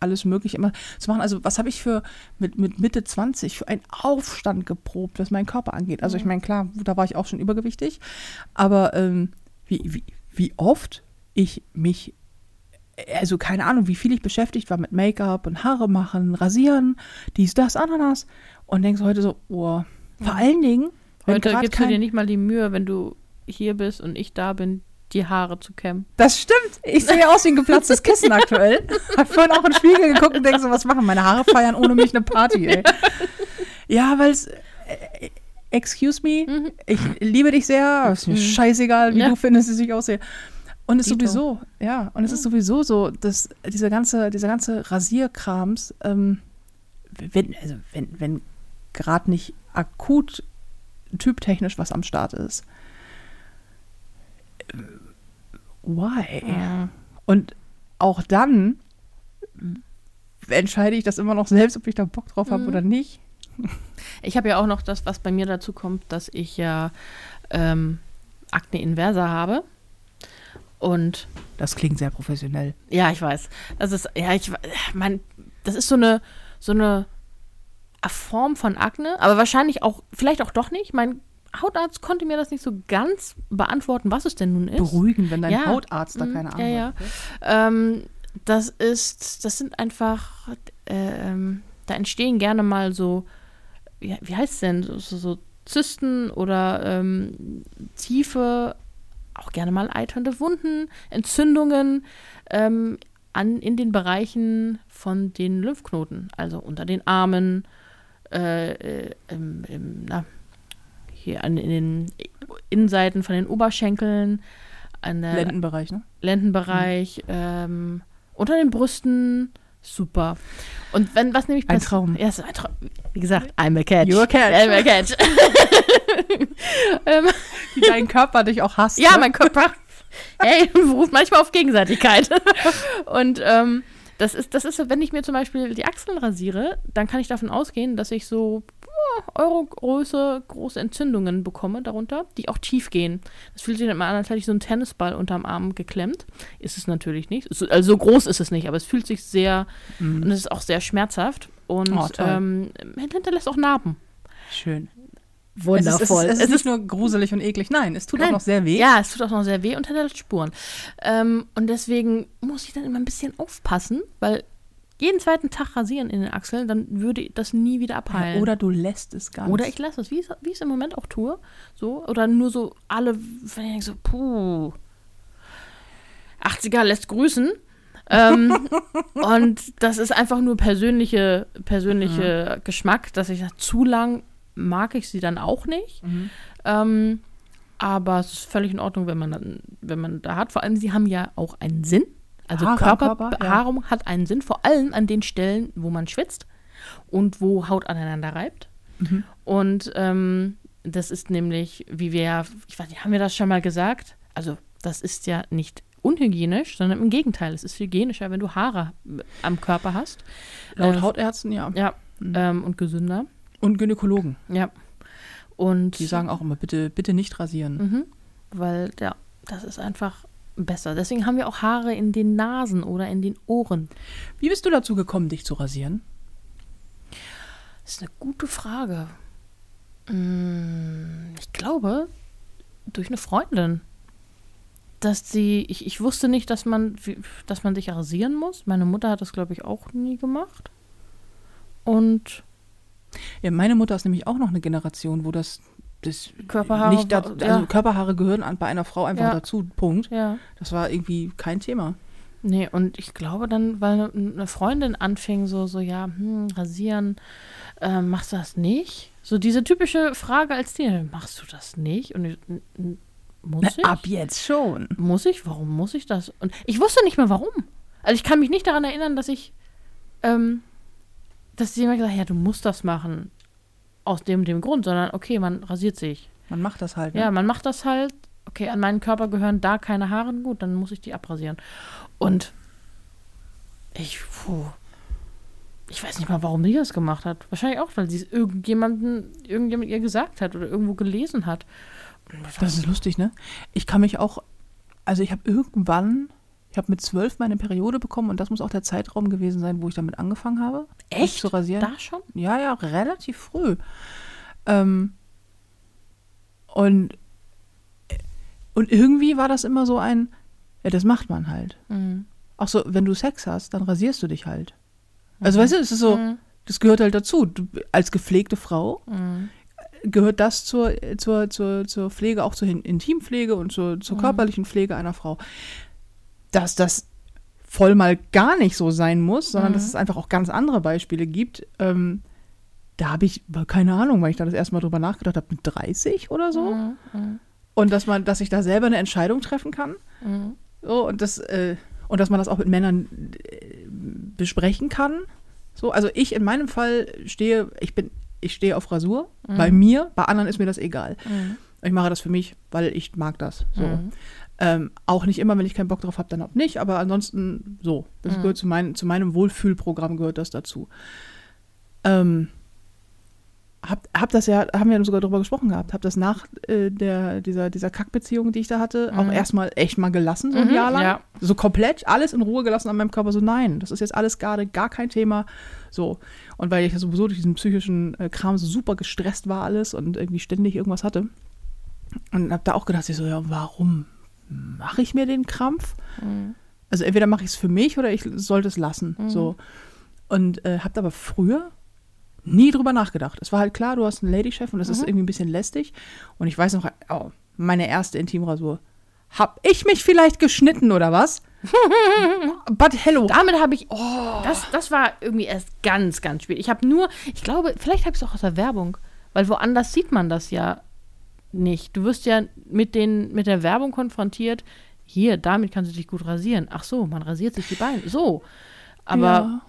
alles mögliche immer zu machen. Also was habe ich für mit, mit Mitte 20 für einen Aufstand geprobt, was meinen Körper angeht. Also ich meine, klar, da war ich auch schon übergewichtig, aber ähm, wie, wie, wie oft ich mich, also keine Ahnung, wie viel ich beschäftigt war mit Make-up und Haare machen, rasieren, dies, das, Ananas und denkst heute so, oh, vor allen Dingen, Heute gibst du kein- dir nicht mal die Mühe, wenn du hier bist und ich da bin, die Haare zu kämmen. Das stimmt. Ich sehe aus wie ein geplatztes Kissen aktuell. Hab vorhin auch in den Spiegel geguckt und denke so, was machen meine Haare feiern ohne mich eine Party, ey. Ja, weil es. Äh, excuse me, Mhm. ich liebe dich sehr, ist mir Mhm. scheißegal, wie Ja. du findest, dass ich aussehe. Und es ist Dito. sowieso, ja, und es ist sowieso so, dass dieser ganze, dieser ganze Rasierkrams, ähm, wenn, also wenn, wenn gerade nicht akut typtechnisch was am Start ist. Why? Ja. Und auch dann entscheide ich das immer noch selbst, ob ich da Bock drauf habe Mhm. oder nicht. Ich habe ja auch noch das, was bei mir dazu kommt, dass ich ja ähm, Akne inversa habe. Und Das klingt sehr professionell. ja, ich weiß. Das ist, ja, ich, mein, das ist so eine, so eine Form von Akne, aber wahrscheinlich auch, vielleicht auch doch nicht. Mein Hautarzt konnte mir das nicht so ganz beantworten, was es denn nun ist. Beruhigen, wenn dein Ja. Hautarzt da Mm, keine ja, Ahnung ja. hat. okay? Ähm, das ist, das sind einfach, äh, ähm, da entstehen gerne mal so, wie, wie heißt es denn, so, so, so Zysten oder ähm, tiefe, auch gerne mal eiternde Wunden, Entzündungen ähm, an, in den Bereichen von den Lymphknoten, also unter den Armen, äh, äh, im, im, na, hier an, in den Innenseiten von den Oberschenkeln, an der Lendenbereich, ne? Lendenbereich, ähm, unter den Brüsten. Super. Und wenn was nämlich Ein pass- Traum. Ja, ein Traum. Wie gesagt, I'm a catch. You're a catch. I'm a catch. [LAUGHS] ähm, Wie dein Körper dich auch hasst. ja, ne? mein Körper. Hey, [LAUGHS] beruft manchmal auf Gegenseitigkeit. [LAUGHS] Und ähm, das ist, das ist, so, wenn ich mir zum Beispiel die Achseln rasiere, dann kann ich davon ausgehen, dass ich so ja, Euro-Größe große Entzündungen bekomme darunter, die auch tief gehen. Das fühlt sich dann immer an, als hätte ich so einen Tennisball unterm Arm geklemmt. Ist es natürlich nicht. Es- Also so groß ist es nicht, aber es fühlt sich sehr, und es ist auch sehr schmerzhaft und Oh, ähm, hinterlässt auch Narben. Schön. Wundervoll. Es ist, es ist, nicht nur gruselig und eklig, nein, es tut auch Nein. noch sehr weh. Ja, es tut auch noch sehr weh und hinterlässt Spuren. Ähm, und deswegen muss ich dann immer ein bisschen aufpassen, weil jeden zweiten Tag rasieren in den Achseln, dann würde das nie wieder abheilen. Oder du lässt es ganz. Oder ich lasse es, wie ich es- im Moment auch tue. So, oder nur so alle, wenn ich denke so, puh, 80er lässt grüßen. ähm, [LAUGHS] und das ist einfach nur persönliche, persönliche Geschmack, dass ich sage, zu lang mag ich sie dann auch nicht. Mhm. Ähm, aber es ist völlig in Ordnung, wenn man, dann, wenn man da hat. Vor allem, sie haben ja auch einen Sinn. Also Haare am Körper, ja. Körperbehaarung hat einen Sinn, vor allem an den Stellen, wo man schwitzt und wo Haut aneinander reibt. Mhm. Und ähm, das ist nämlich, wie wir ja, ich weiß nicht, haben wir das schon mal gesagt? Also, das ist ja nicht unhygienisch, sondern im Gegenteil. Es ist hygienischer, wenn du Haare am Körper hast. Laut Äh, Hautärzten, ja. Ja, ähm, und gesünder. Und Gynäkologen. Ja. Und Die sagen auch immer, bitte, bitte nicht rasieren. Mhm. Weil, ja, das ist einfach besser. Deswegen haben wir auch Haare in den Nasen oder in den Ohren. Wie bist du dazu gekommen, dich zu rasieren? Das ist eine gute Frage. Mm, Ich glaube, durch eine Freundin. Dass sie, ich, ich wusste nicht, dass man, dass man sich rasieren muss. Meine Mutter hat das, glaube ich, auch nie gemacht. Und Ja, meine Mutter ist nämlich auch noch eine Generation, wo das, das Körperhaare nicht da, war- also ja. Körperhaare gehören an, bei einer Frau einfach Ja. dazu. Punkt. ja. Das war irgendwie kein Thema. Nee, und ich glaube dann, weil eine Freundin anfing, so, so, ja, hm, rasieren, äh, machst du das nicht? So diese typische Frage als Teenager, machst du das nicht? Und ich, muss ich? Ab jetzt schon. Muss ich? Warum muss ich das? Und ich wusste nicht mehr warum. Also ich kann mich nicht daran erinnern, dass ich, ähm, dass jemand gesagt hat, ja, du musst das machen. Aus dem, dem Grund, sondern okay, man rasiert sich. Man macht das halt. Ne? Ja, man macht das halt. Okay, an meinen Körper gehören da keine Haare. Gut, dann muss ich die abrasieren. Und ich, puh, ich weiß nicht mal, warum sie das gemacht hat. Wahrscheinlich auch, weil sie es irgendjemanden, irgendjemand ihr gesagt hat oder irgendwo gelesen hat. Das ist lustig, ne? Ich kann mich auch, also ich habe irgendwann, ich habe mit zwölf meine Periode bekommen und das muss auch der Zeitraum gewesen sein, wo ich damit angefangen habe. mich Echt? Zu rasieren. Da schon? Ja, ja, relativ früh. Ähm, und, und irgendwie war das immer so ein, ja, das macht man halt. Mhm. Auch so, wenn du Sex hast, dann rasierst du dich halt. Also, weißt du, es ist so, Mhm. das gehört halt dazu. Du, als gepflegte Frau Mhm. gehört das zur, zur, zur, zur Pflege, auch zur Intimpflege und zur, zur körperlichen Pflege einer Frau. Dass das voll mal gar nicht so sein muss, sondern dass es einfach auch ganz andere Beispiele gibt. Ähm, da habe ich keine Ahnung, weil ich da das erste Mal drüber nachgedacht habe, mit 30 oder so. Mhm. Mhm. Und dass man, dass ich da selber eine Entscheidung treffen kann. Mhm. So, und das, äh, und dass man das auch mit Männern äh, besprechen kann. So, also ich in meinem Fall stehe, ich bin, ich stehe auf Rasur. Bei mir, bei anderen ist mir das egal. Mhm. Ich mache das für mich, weil ich mag das. So. Mhm. Ähm, auch nicht immer, wenn ich keinen Bock drauf habe, dann auch nicht, aber ansonsten so. Das Mhm. gehört zu, mein, zu meinem Wohlfühlprogramm gehört das dazu. Ähm, hab, hab das ja, haben wir sogar drüber gesprochen gehabt, hab das nach äh, der, dieser, dieser Kackbeziehung, die ich da hatte, auch erstmal echt mal gelassen, so ein Mhm, Jahr lang. ja. So komplett alles in Ruhe gelassen an meinem Körper. So, nein, das ist jetzt alles gerade gar kein Thema. So. Und weil ich ja sowieso durch diesen psychischen äh, Kram so super gestresst war alles und irgendwie ständig irgendwas hatte. Und hab da auch gedacht, ich so, ja, warum mache ich mir den Krampf? Also entweder mache ich es für mich oder ich sollte es lassen. So. Und äh, habe aber früher nie drüber nachgedacht. Es war halt klar, du hast einen Ladychef und das ist irgendwie ein bisschen lästig. Und ich weiß noch, oh, meine erste Intimrasur. Hab ich mich vielleicht geschnitten oder was? [LAUGHS] But hello. Damit habe ich. Das, das war irgendwie erst ganz, ganz spät. Ich habe nur, ich glaube, vielleicht habe ich es auch aus der Werbung, weil woanders sieht man das ja nicht. Du wirst ja mit, den, mit der Werbung konfrontiert. Hier, damit kannst du dich gut rasieren. Ach so, man rasiert sich die Beine. So. Aber ja.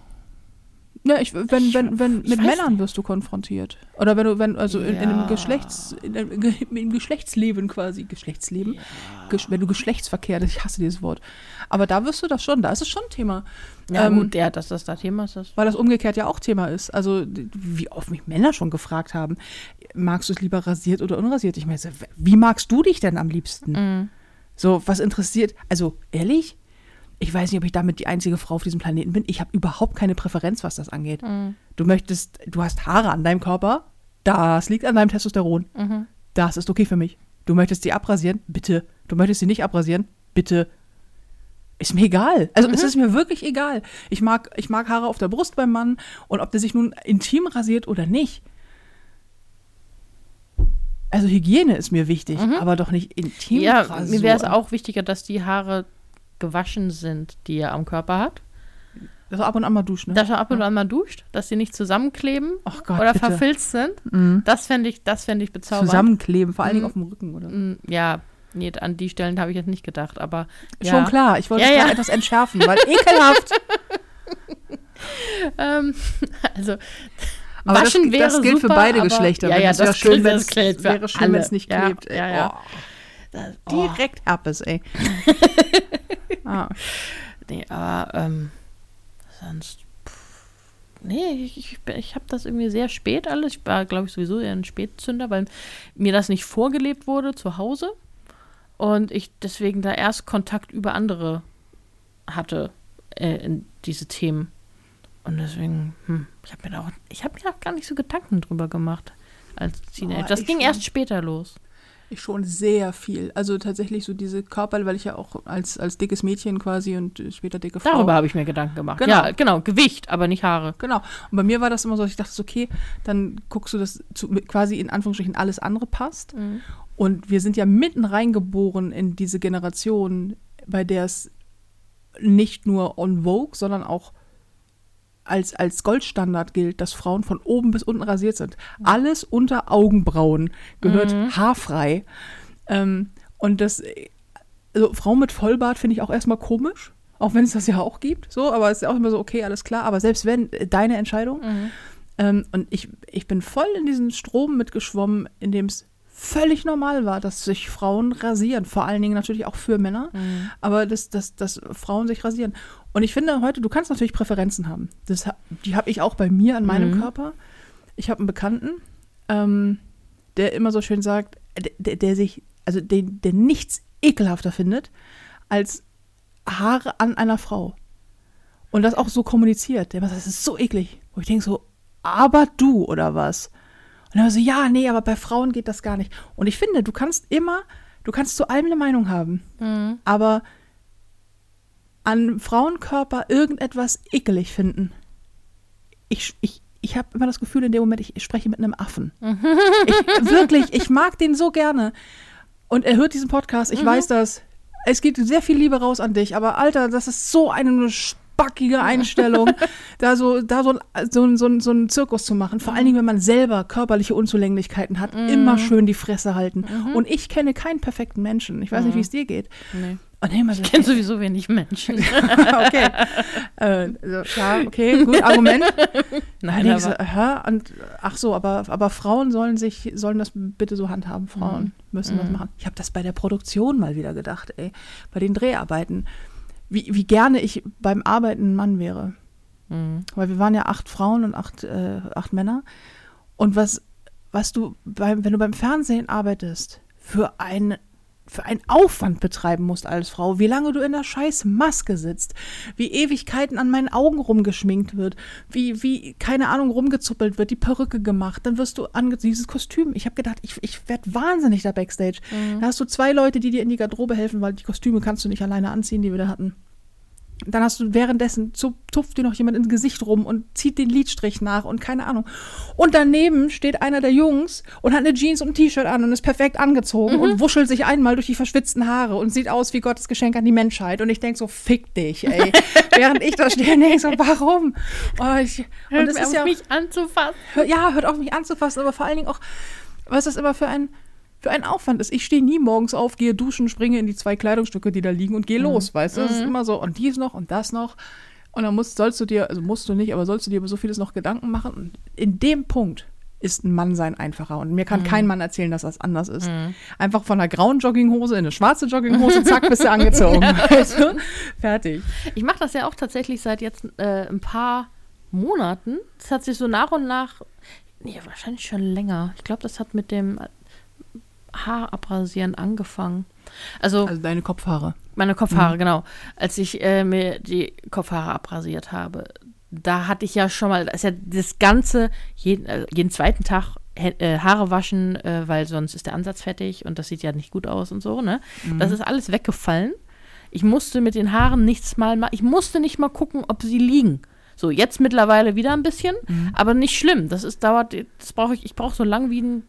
Ja, ich, wenn, Ich- wenn, wenn, mit Männern wirst du konfrontiert. Oder wenn du, wenn, also in, in Ja. einem Geschlechts, in einem, im Geschlechtsleben quasi. Geschlechtsleben? Gesch, wenn du Geschlechtsverkehr, ich hasse dieses Wort. Aber da wirst du das schon, da ist es schon ein Thema. ja, Ähm, gut, ja, dass das da Thema ist. Das Weil das umgekehrt ja auch Thema ist. Also, wie oft mich Männer schon gefragt haben, magst du es lieber rasiert oder unrasiert? Ich meine, so, wie magst du dich denn am liebsten? Mhm. So, was interessiert? Also, ehrlich? Ich weiß nicht, ob ich damit die einzige Frau auf diesem Planeten bin. Ich habe überhaupt keine Präferenz, was das angeht. Mhm. Du möchtest, du hast Haare an deinem Körper, das liegt an deinem Testosteron. Mhm. Das ist okay für mich. Du möchtest sie abrasieren? Bitte. Du möchtest sie nicht abrasieren? Bitte. Ist mir egal. Also es ist mir wirklich egal. Ich mag, ich mag Haare auf der Brust beim Mann und ob der sich nun intim rasiert oder nicht. Also Hygiene ist mir wichtig, aber doch nicht intim ja, Rasur. mir wäre es auch wichtiger, dass die Haare gewaschen sind, die er am Körper hat. Also ab und an mal duschen. Ne? Dass er ab und an mal duscht, dass sie nicht zusammenkleben Gott, oder bitte. verfilzt sind. Mhm. Das fände ich, das fänd ich bezaubernd. Zusammenkleben, vor allen Dingen Mhm. auf dem Rücken, oder? Mm, Ja, nee, an die Stellen habe ich jetzt nicht gedacht, aber ja. Schon klar, ich wollte Ja, es ja. etwas entschärfen, weil ekelhaft. [LAUGHS] Ähm, also Aber waschen das, wäre das gilt super, für beide Geschlechter. Ja, ja, es das, wäre schön, das es gilt wäre schön, wenn es nicht ja, klebt. Ja, ja. Oh, Das, oh, direkt Herpes, ey. [LAUGHS] ah. nee, aber ähm, sonst. pff, Nee, ich, ich, ich habe das irgendwie sehr spät alles. Ich war, glaube ich, sowieso eher ein Spätzünder, weil mir das nicht vorgelebt wurde zu Hause. Und ich deswegen da erst Kontakt über andere hatte äh, in diese Themen. Und deswegen, hm, ich habe mir da auch, ich habe mir auch gar nicht so Gedanken drüber gemacht als Teenager. Oh, das ging schon. erst später los. Ich schon sehr viel. Also tatsächlich so diese Körper, weil ich ja auch als, als dickes Mädchen quasi und äh, später dicke Frau. Darüber habe ich mir Gedanken gemacht. Genau. Ja, genau, Gewicht, aber nicht Haare. Genau. Und bei mir war das immer so, dass ich dachte, okay, dann guckst du, dass zu, quasi in Anführungsstrichen alles andere passt. Und wir sind ja mitten reingeboren in diese Generation, bei der es nicht nur on Vogue, sondern auch als, als Goldstandard gilt, dass Frauen von oben bis unten rasiert sind. Alles unter Augenbrauen gehört haarfrei. Ähm, und das, also Frauen mit Vollbart finde ich auch erstmal komisch, auch wenn es das ja auch gibt, so, aber es ist auch immer so, okay, alles klar, aber selbst wenn, äh, deine Entscheidung. Ähm, und ich, ich bin voll in diesen Strom mitgeschwommen, in dem es völlig normal war, dass sich Frauen rasieren. Vor allen Dingen natürlich auch für Männer, aber dass, dass, dass Frauen sich rasieren. Und ich finde heute, du kannst natürlich Präferenzen haben. Das, die habe ich auch bei mir an meinem Körper. Ich habe einen Bekannten, ähm, der immer so schön sagt, der, der sich, also den, der nichts ekelhafter findet, als Haare an einer Frau. Und das auch so kommuniziert. Der sagt, das ist so eklig. Wo ich denke so, aber du oder was? Und er so, ja, nee, aber bei Frauen geht das gar nicht. Und ich finde, du kannst immer, du kannst zu allem eine Meinung haben. Aber an Frauenkörper irgendetwas ekelig finden. Ich, ich, ich habe immer das Gefühl in dem Moment, ich, spreche mit einem Affen. [LAUGHS] Ich, wirklich, ich mag den so gerne. Und er hört diesen Podcast, ich weiß das. Es geht sehr viel Liebe raus an dich, aber Alter, das ist so eine spackige Einstellung, [LAUGHS] da so, da so, so, so, so einen Zirkus zu machen. Vor allen Dingen, wenn man selber körperliche Unzulänglichkeiten hat, immer schön die Fresse halten. Und ich kenne keinen perfekten Menschen. Ich weiß nicht, wie es dir geht. Nee. Immer so, Ich kenne sowieso wenig Menschen. [LAUGHS] okay. Äh, so, ja, okay, gut, Argument. [LAUGHS] Nein, Nein, so, aber, hä? Und ach so, aber, aber Frauen sollen sich, sollen das bitte so handhaben. Frauen müssen das machen. Ich habe das bei der Produktion mal wieder gedacht, ey. Bei den Dreharbeiten. Wie, wie gerne ich beim Arbeiten ein Mann wäre. Mhm. Weil wir waren ja acht Frauen und acht, äh, acht Männer. Und was was du, beim, wenn du beim Fernsehen arbeitest, für ein für einen Aufwand betreiben musst als Frau, wie lange du in der scheiß Maske sitzt, wie Ewigkeiten an meinen Augen rumgeschminkt wird, wie, wie, keine Ahnung, rumgezuppelt wird, die Perücke gemacht, dann wirst du ange dieses Kostüm. Ich habe gedacht, ich, ich werde wahnsinnig da Backstage. Mhm. Da hast du zwei Leute, die dir in die Garderobe helfen, weil die Kostüme kannst du nicht alleine anziehen, die wir da hatten. Dann hast du währenddessen tupft dir noch jemand ins Gesicht rum und zieht den Lidstrich nach und keine Ahnung. Und daneben steht einer der Jungs und hat eine Jeans und ein T-Shirt an und ist perfekt angezogen mhm. und wuschelt sich einmal durch die verschwitzten Haare und sieht aus wie Gottes Geschenk an die Menschheit. Und ich denke so, fick dich, ey. [LAUGHS] Während ich da stehe, denke so, warum? Oh, ich, und hört es ist auf ja, mich anzufassen. Ja, hört auf mich anzufassen, aber vor allen Dingen auch, was ist das immer für ein für ein Aufwand ist. Ich stehe nie morgens auf, gehe duschen, springe in die zwei Kleidungsstücke, die da liegen und gehe mhm. los, weißt du? Es mhm. ist immer so, und dies noch und das noch. Und dann musst, sollst du dir, also musst du nicht, aber sollst du dir über so vieles noch Gedanken machen. Und in dem Punkt ist ein Mann sein einfacher. Und mir kann mhm. kein Mann erzählen, dass das anders ist. Mhm. Einfach von einer grauen Jogginghose in eine schwarze Jogginghose, zack, bist du [LAUGHS] angezogen. weißt du? Fertig. Ich mache das ja auch tatsächlich seit jetzt äh, ein paar Monaten. Das hat sich so nach und nach, nee, wahrscheinlich schon länger. Ich glaube, das hat mit dem Haarabrasieren angefangen. Also, also deine Kopfhaare. Meine Kopfhaare, mhm. genau. Als ich äh, mir die Kopfhaare abrasiert habe, da hatte ich ja schon mal, das ist ja das Ganze, jeden, äh, jeden zweiten Tag äh, Haare waschen, äh, weil sonst ist der Ansatz fertig und das sieht ja nicht gut aus und so, ne? Mhm. Das ist alles weggefallen. Ich musste mit den Haaren nichts mal machen. Ich musste nicht mal gucken, ob sie liegen. So, jetzt mittlerweile wieder ein bisschen, mhm. aber nicht schlimm. Das ist dauert, das brauche ich, ich brauche so lang wie ein,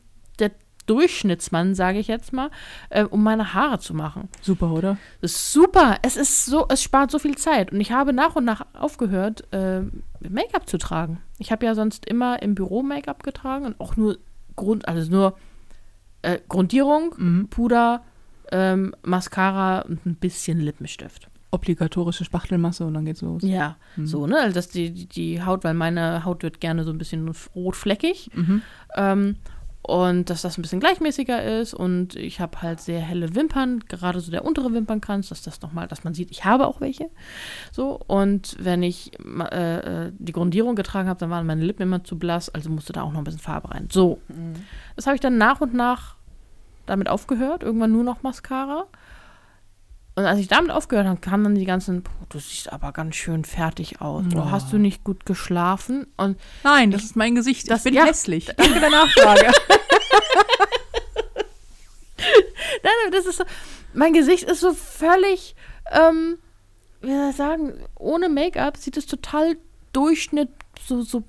Durchschnittsmann, sage ich jetzt mal, äh, um meine Haare zu machen. Super, oder? Das ist super. Es ist so, es spart so viel Zeit. Und ich habe nach und nach aufgehört, äh, Make-up zu tragen. Ich habe ja sonst immer im Büro Make-up getragen und auch nur Grund, also nur äh, Grundierung, mhm. Puder, ähm, Mascara und ein bisschen Lippenstift obligatorische Spachtelmasse und dann geht's los. Ja, mhm. so, ne? Also dass die, die, die, Haut, weil meine Haut wird gerne so ein bisschen rotfleckig. Mhm. Ähm, und dass das ein bisschen gleichmäßiger ist und ich habe halt sehr helle Wimpern, gerade so der untere Wimpernkranz, dass das nochmal, dass man sieht, ich habe auch welche. So und wenn ich äh, äh, die Grundierung getragen habe, dann waren meine Lippen immer zu blass, also musste da auch noch ein bisschen Farbe rein. So, mhm. das habe ich dann nach und nach damit aufgehört, irgendwann nur noch Mascara. Und als ich damit aufgehört habe, kamen dann die ganzen, du siehst aber ganz schön fertig aus. Oh. Hast du nicht gut geschlafen? Und Nein, das ich, ist mein Gesicht. Das, ich bin ja, hässlich. [LAUGHS] Danke der Nachfrage. [LAUGHS] Das ist so, mein Gesicht ist so völlig, ähm, wie soll ich sagen, ohne Make-up sieht es total Durchschnitt, so, so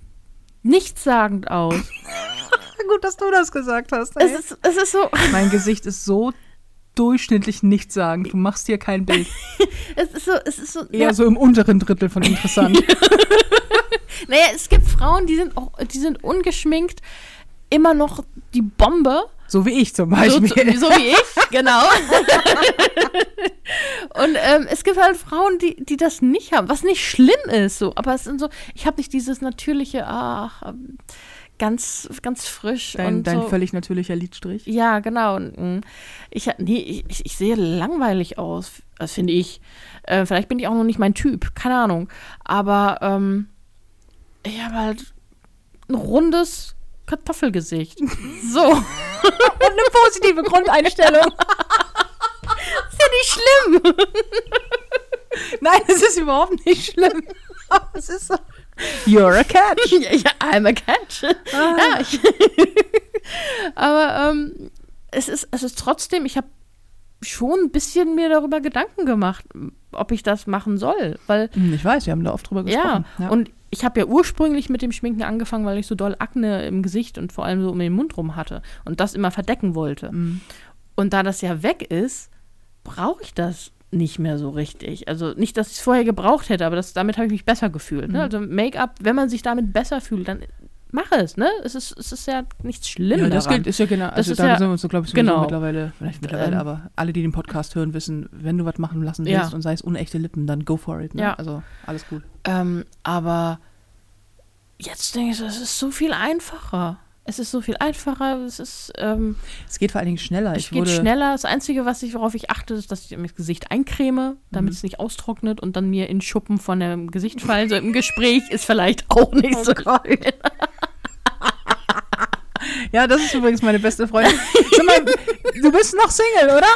nichtssagend aus. [LAUGHS] Gut, dass du das gesagt hast. Es ist, es ist so. Mein Gesicht ist so durchschnittlich nichts sagen. Du machst hier kein Bild. [LAUGHS] es ist so, es ist so. Eher ja. so im unteren Drittel von interessant. [LAUGHS] naja, es gibt Frauen, die sind auch, die sind ungeschminkt, immer noch die Bombe. So wie ich zum Beispiel. So, so wie [LAUGHS] ich, genau. und ähm, es gibt halt Frauen, die, die das nicht haben, was nicht schlimm ist, so. Aber es sind so, ich habe nicht dieses natürliche, ach, ähm, ganz, ganz frisch. Dein, und dein so. völlig natürlicher Lidstrich. Ja, genau. Mm, ich, nee, ich, ich sehe langweilig aus, das finde ich. Äh, vielleicht bin ich auch noch nicht mein Typ, keine Ahnung. Aber ähm, ich habe halt ein rundes Kartoffelgesicht. [LAUGHS] So. und eine positive Grundeinstellung. [LAUGHS] ist ja nicht schlimm. Nein, es ist überhaupt nicht schlimm. [LAUGHS] es ist so. You're a catch. [LAUGHS] ja, I'm a catch. Ah. Ja, ich, [LAUGHS] aber ähm, es, ist, es ist trotzdem, ich habe schon ein bisschen mir darüber Gedanken gemacht, ob ich das machen soll. Weil, hm, ich weiß, wir haben da oft drüber gesprochen. Ja, ja. und ich habe ja ursprünglich mit dem Schminken angefangen, weil ich so doll Akne im Gesicht und vor allem so um den Mund rum hatte und das immer verdecken wollte. Mhm. Und da das ja weg ist, brauche ich das nicht mehr so richtig. Also nicht, dass ich es vorher gebraucht hätte, aber das, damit habe ich mich besser gefühlt. Ne? Mhm. Also Make-up, wenn man sich damit besser fühlt, dann mach es, ne? Es ist, es ist ja nichts Schlimmes. Ja, das daran. gilt, ist ja genau, also da ja, sind wir uns so, glaube ich, genau. mittlerweile, vielleicht mittlerweile, ähm, aber alle, die den Podcast hören, wissen, wenn du was machen lassen willst ja. und sei es unechte Lippen, dann go for it. Ne? Ja. Also alles gut. Ähm, aber jetzt denke ich, es ist so viel einfacher. Es ist so viel einfacher. Es ist. Ähm, es geht vor allen Dingen schneller. Es ich geht schneller. Das Einzige, was ich, worauf ich achte, ist, dass ich das Gesicht eincreme, damit mhm. es nicht austrocknet und dann mir in Schuppen von dem Gesicht fallen. So im Gespräch ist vielleicht auch nicht oh so Gott. [LAUGHS] Ja, das ist übrigens meine beste Freundin. Mal, du bist noch Single, oder?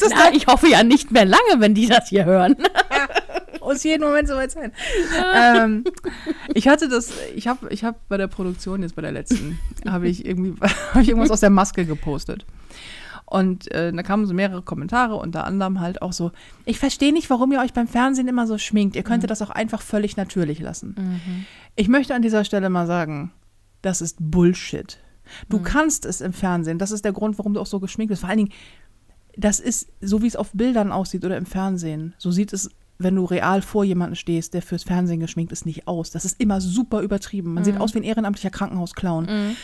[LAUGHS] Na, ich hoffe ja nicht mehr lange, wenn die das hier hören. Ja, [LAUGHS] muss jeden Moment soweit sein. [LAUGHS] ähm, ich hatte das, ich habe ich hab bei der Produktion jetzt bei der letzten, habe ich irgendwie, [LAUGHS] habe ich irgendwas aus der Maske gepostet. Und äh, da kamen so mehrere Kommentare, unter anderem halt auch so, ich verstehe nicht, warum ihr euch beim Fernsehen immer so schminkt. Ihr könntet mhm. das auch einfach völlig natürlich lassen. Mhm. Ich möchte an dieser Stelle mal sagen, das ist Bullshit. Du mhm. kannst es im Fernsehen. Das ist der Grund, warum du auch so geschminkt bist. Vor allen Dingen, das ist so, wie es auf Bildern aussieht oder im Fernsehen. So sieht es, wenn du real vor jemanden stehst, der fürs Fernsehen geschminkt ist, nicht aus. Das ist immer super übertrieben. Man sieht mhm. aus wie ein ehrenamtlicher Krankenhausclown. Mhm.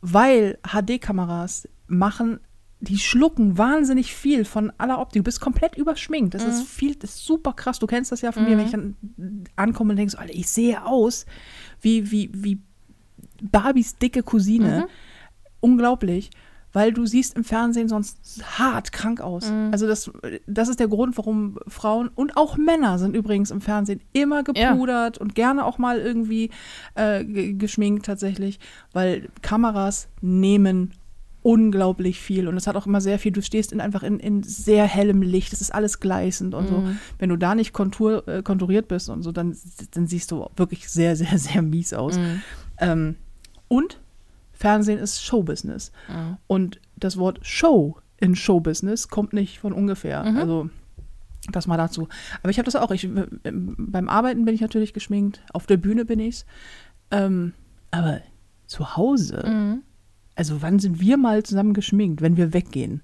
Weil HD-Kameras machen die schlucken wahnsinnig viel von aller Optik. Du bist komplett überschminkt. Das mhm. ist viel, das ist super krass. Du kennst das ja von mhm. mir, wenn ich dann ankomme und denkst, Alter, ich sehe aus wie, wie, wie Barbies dicke Cousine. Mhm. Unglaublich. Weil du siehst im Fernsehen sonst hart krank aus. Mhm. Also das, das ist der Grund, warum Frauen und auch Männer sind übrigens im Fernsehen immer gepudert ja. und gerne auch mal irgendwie äh, geschminkt tatsächlich, weil Kameras nehmen unglaublich viel und es hat auch immer sehr viel, du stehst in, einfach in, in sehr hellem Licht, es ist alles gleißend und mhm. so. Wenn du da nicht kontur, äh, konturiert bist und so, dann, dann siehst du wirklich sehr, sehr, sehr mies aus. Mhm. Ähm, und Fernsehen ist Showbusiness. Mhm. Und das Wort Show in Showbusiness kommt nicht von ungefähr. Mhm. Also das mal dazu. Aber ich habe das auch. Ich, beim Arbeiten bin ich natürlich geschminkt, auf der Bühne bin ich's. Ähm, aber zu Hause mhm. Also wann sind wir mal zusammen geschminkt, wenn wir weggehen?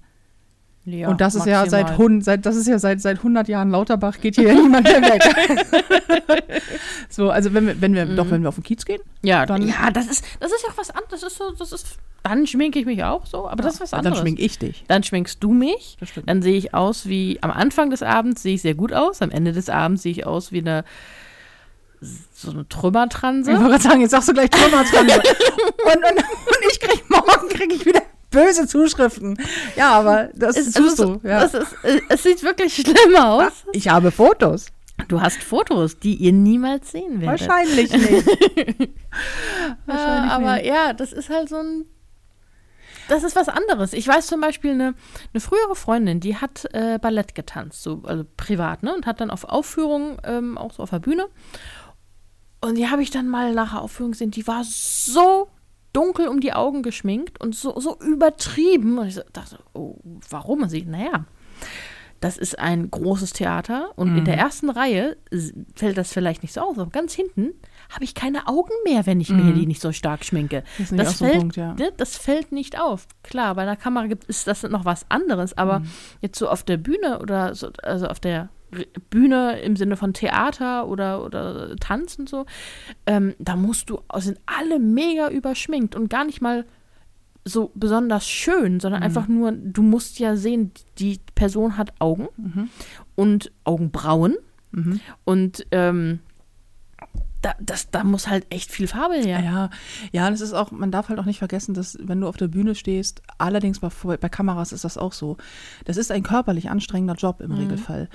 Ja, und das ist maximal. ja seit, seit das ist ja seit seit 100 Jahren Lauterbach geht hier ja [LAUGHS] niemand mehr weg. [LAUGHS] so, also wenn wir wenn wir mhm. doch wenn wir auf den Kiez gehen, ja, dann ja, das ist das ist ja auch was anderes, das ist so das ist dann schminke ich mich auch so, aber ja, das ist was anderes. Dann schminke ich dich. Dann schminkst du mich. Dann sehe ich aus wie am Anfang des Abends sehe ich sehr gut aus, am Ende des Abends sehe ich aus wie eine so eine Trümmertranse. Ich wollte gerade sagen, jetzt sagst du gleich Trümmertranse. [LAUGHS] und, und, und ich krieg morgen kriege ich wieder böse Zuschriften. Ja, aber das es, tust du. Ja. Es, ist, es sieht wirklich [LAUGHS] schlimm aus. Ich habe Fotos. Du hast Fotos, die ihr niemals sehen werdet. Wahrscheinlich [LAUGHS] nicht. Wahrscheinlich aber nicht. ja, das ist halt so ein. Das ist was anderes. Ich weiß zum Beispiel eine, eine frühere Freundin, die hat äh, Ballett getanzt, so also privat, ne, und hat dann auf Aufführungen ähm, auch so auf der Bühne. Und die habe ich dann mal nach der Aufführung gesehen. Die war so dunkel um die Augen geschminkt und so, so übertrieben. Und ich dachte, oh, warum? Und sie, naja, das ist ein großes Theater und mhm. in der mhm. ersten Reihe fällt das vielleicht nicht so auf, aber ganz hinten habe ich keine Augen mehr, wenn ich mhm. mir die nicht so stark schminke. Das, das fällt, so Punkt, ja. ne, das fällt nicht auf. Klar, bei einer Kamera gibt, ist das noch was anderes, aber mhm. jetzt so auf der Bühne oder so, also auf der Bühne im Sinne von Theater oder, oder Tanz und so, ähm, da musst du, sind alle mega überschminkt und gar nicht mal so besonders schön, sondern mhm. einfach nur, du musst ja sehen, die Person hat Augen mhm. und Augenbrauen mhm. und ähm, da, das, da muss halt echt viel Farbe her. Ja, ja, das ist auch, man darf halt auch nicht vergessen, dass wenn du auf der Bühne stehst, allerdings bei, bei Kameras ist das auch so, das ist ein körperlich anstrengender Job im mhm. Regelfall.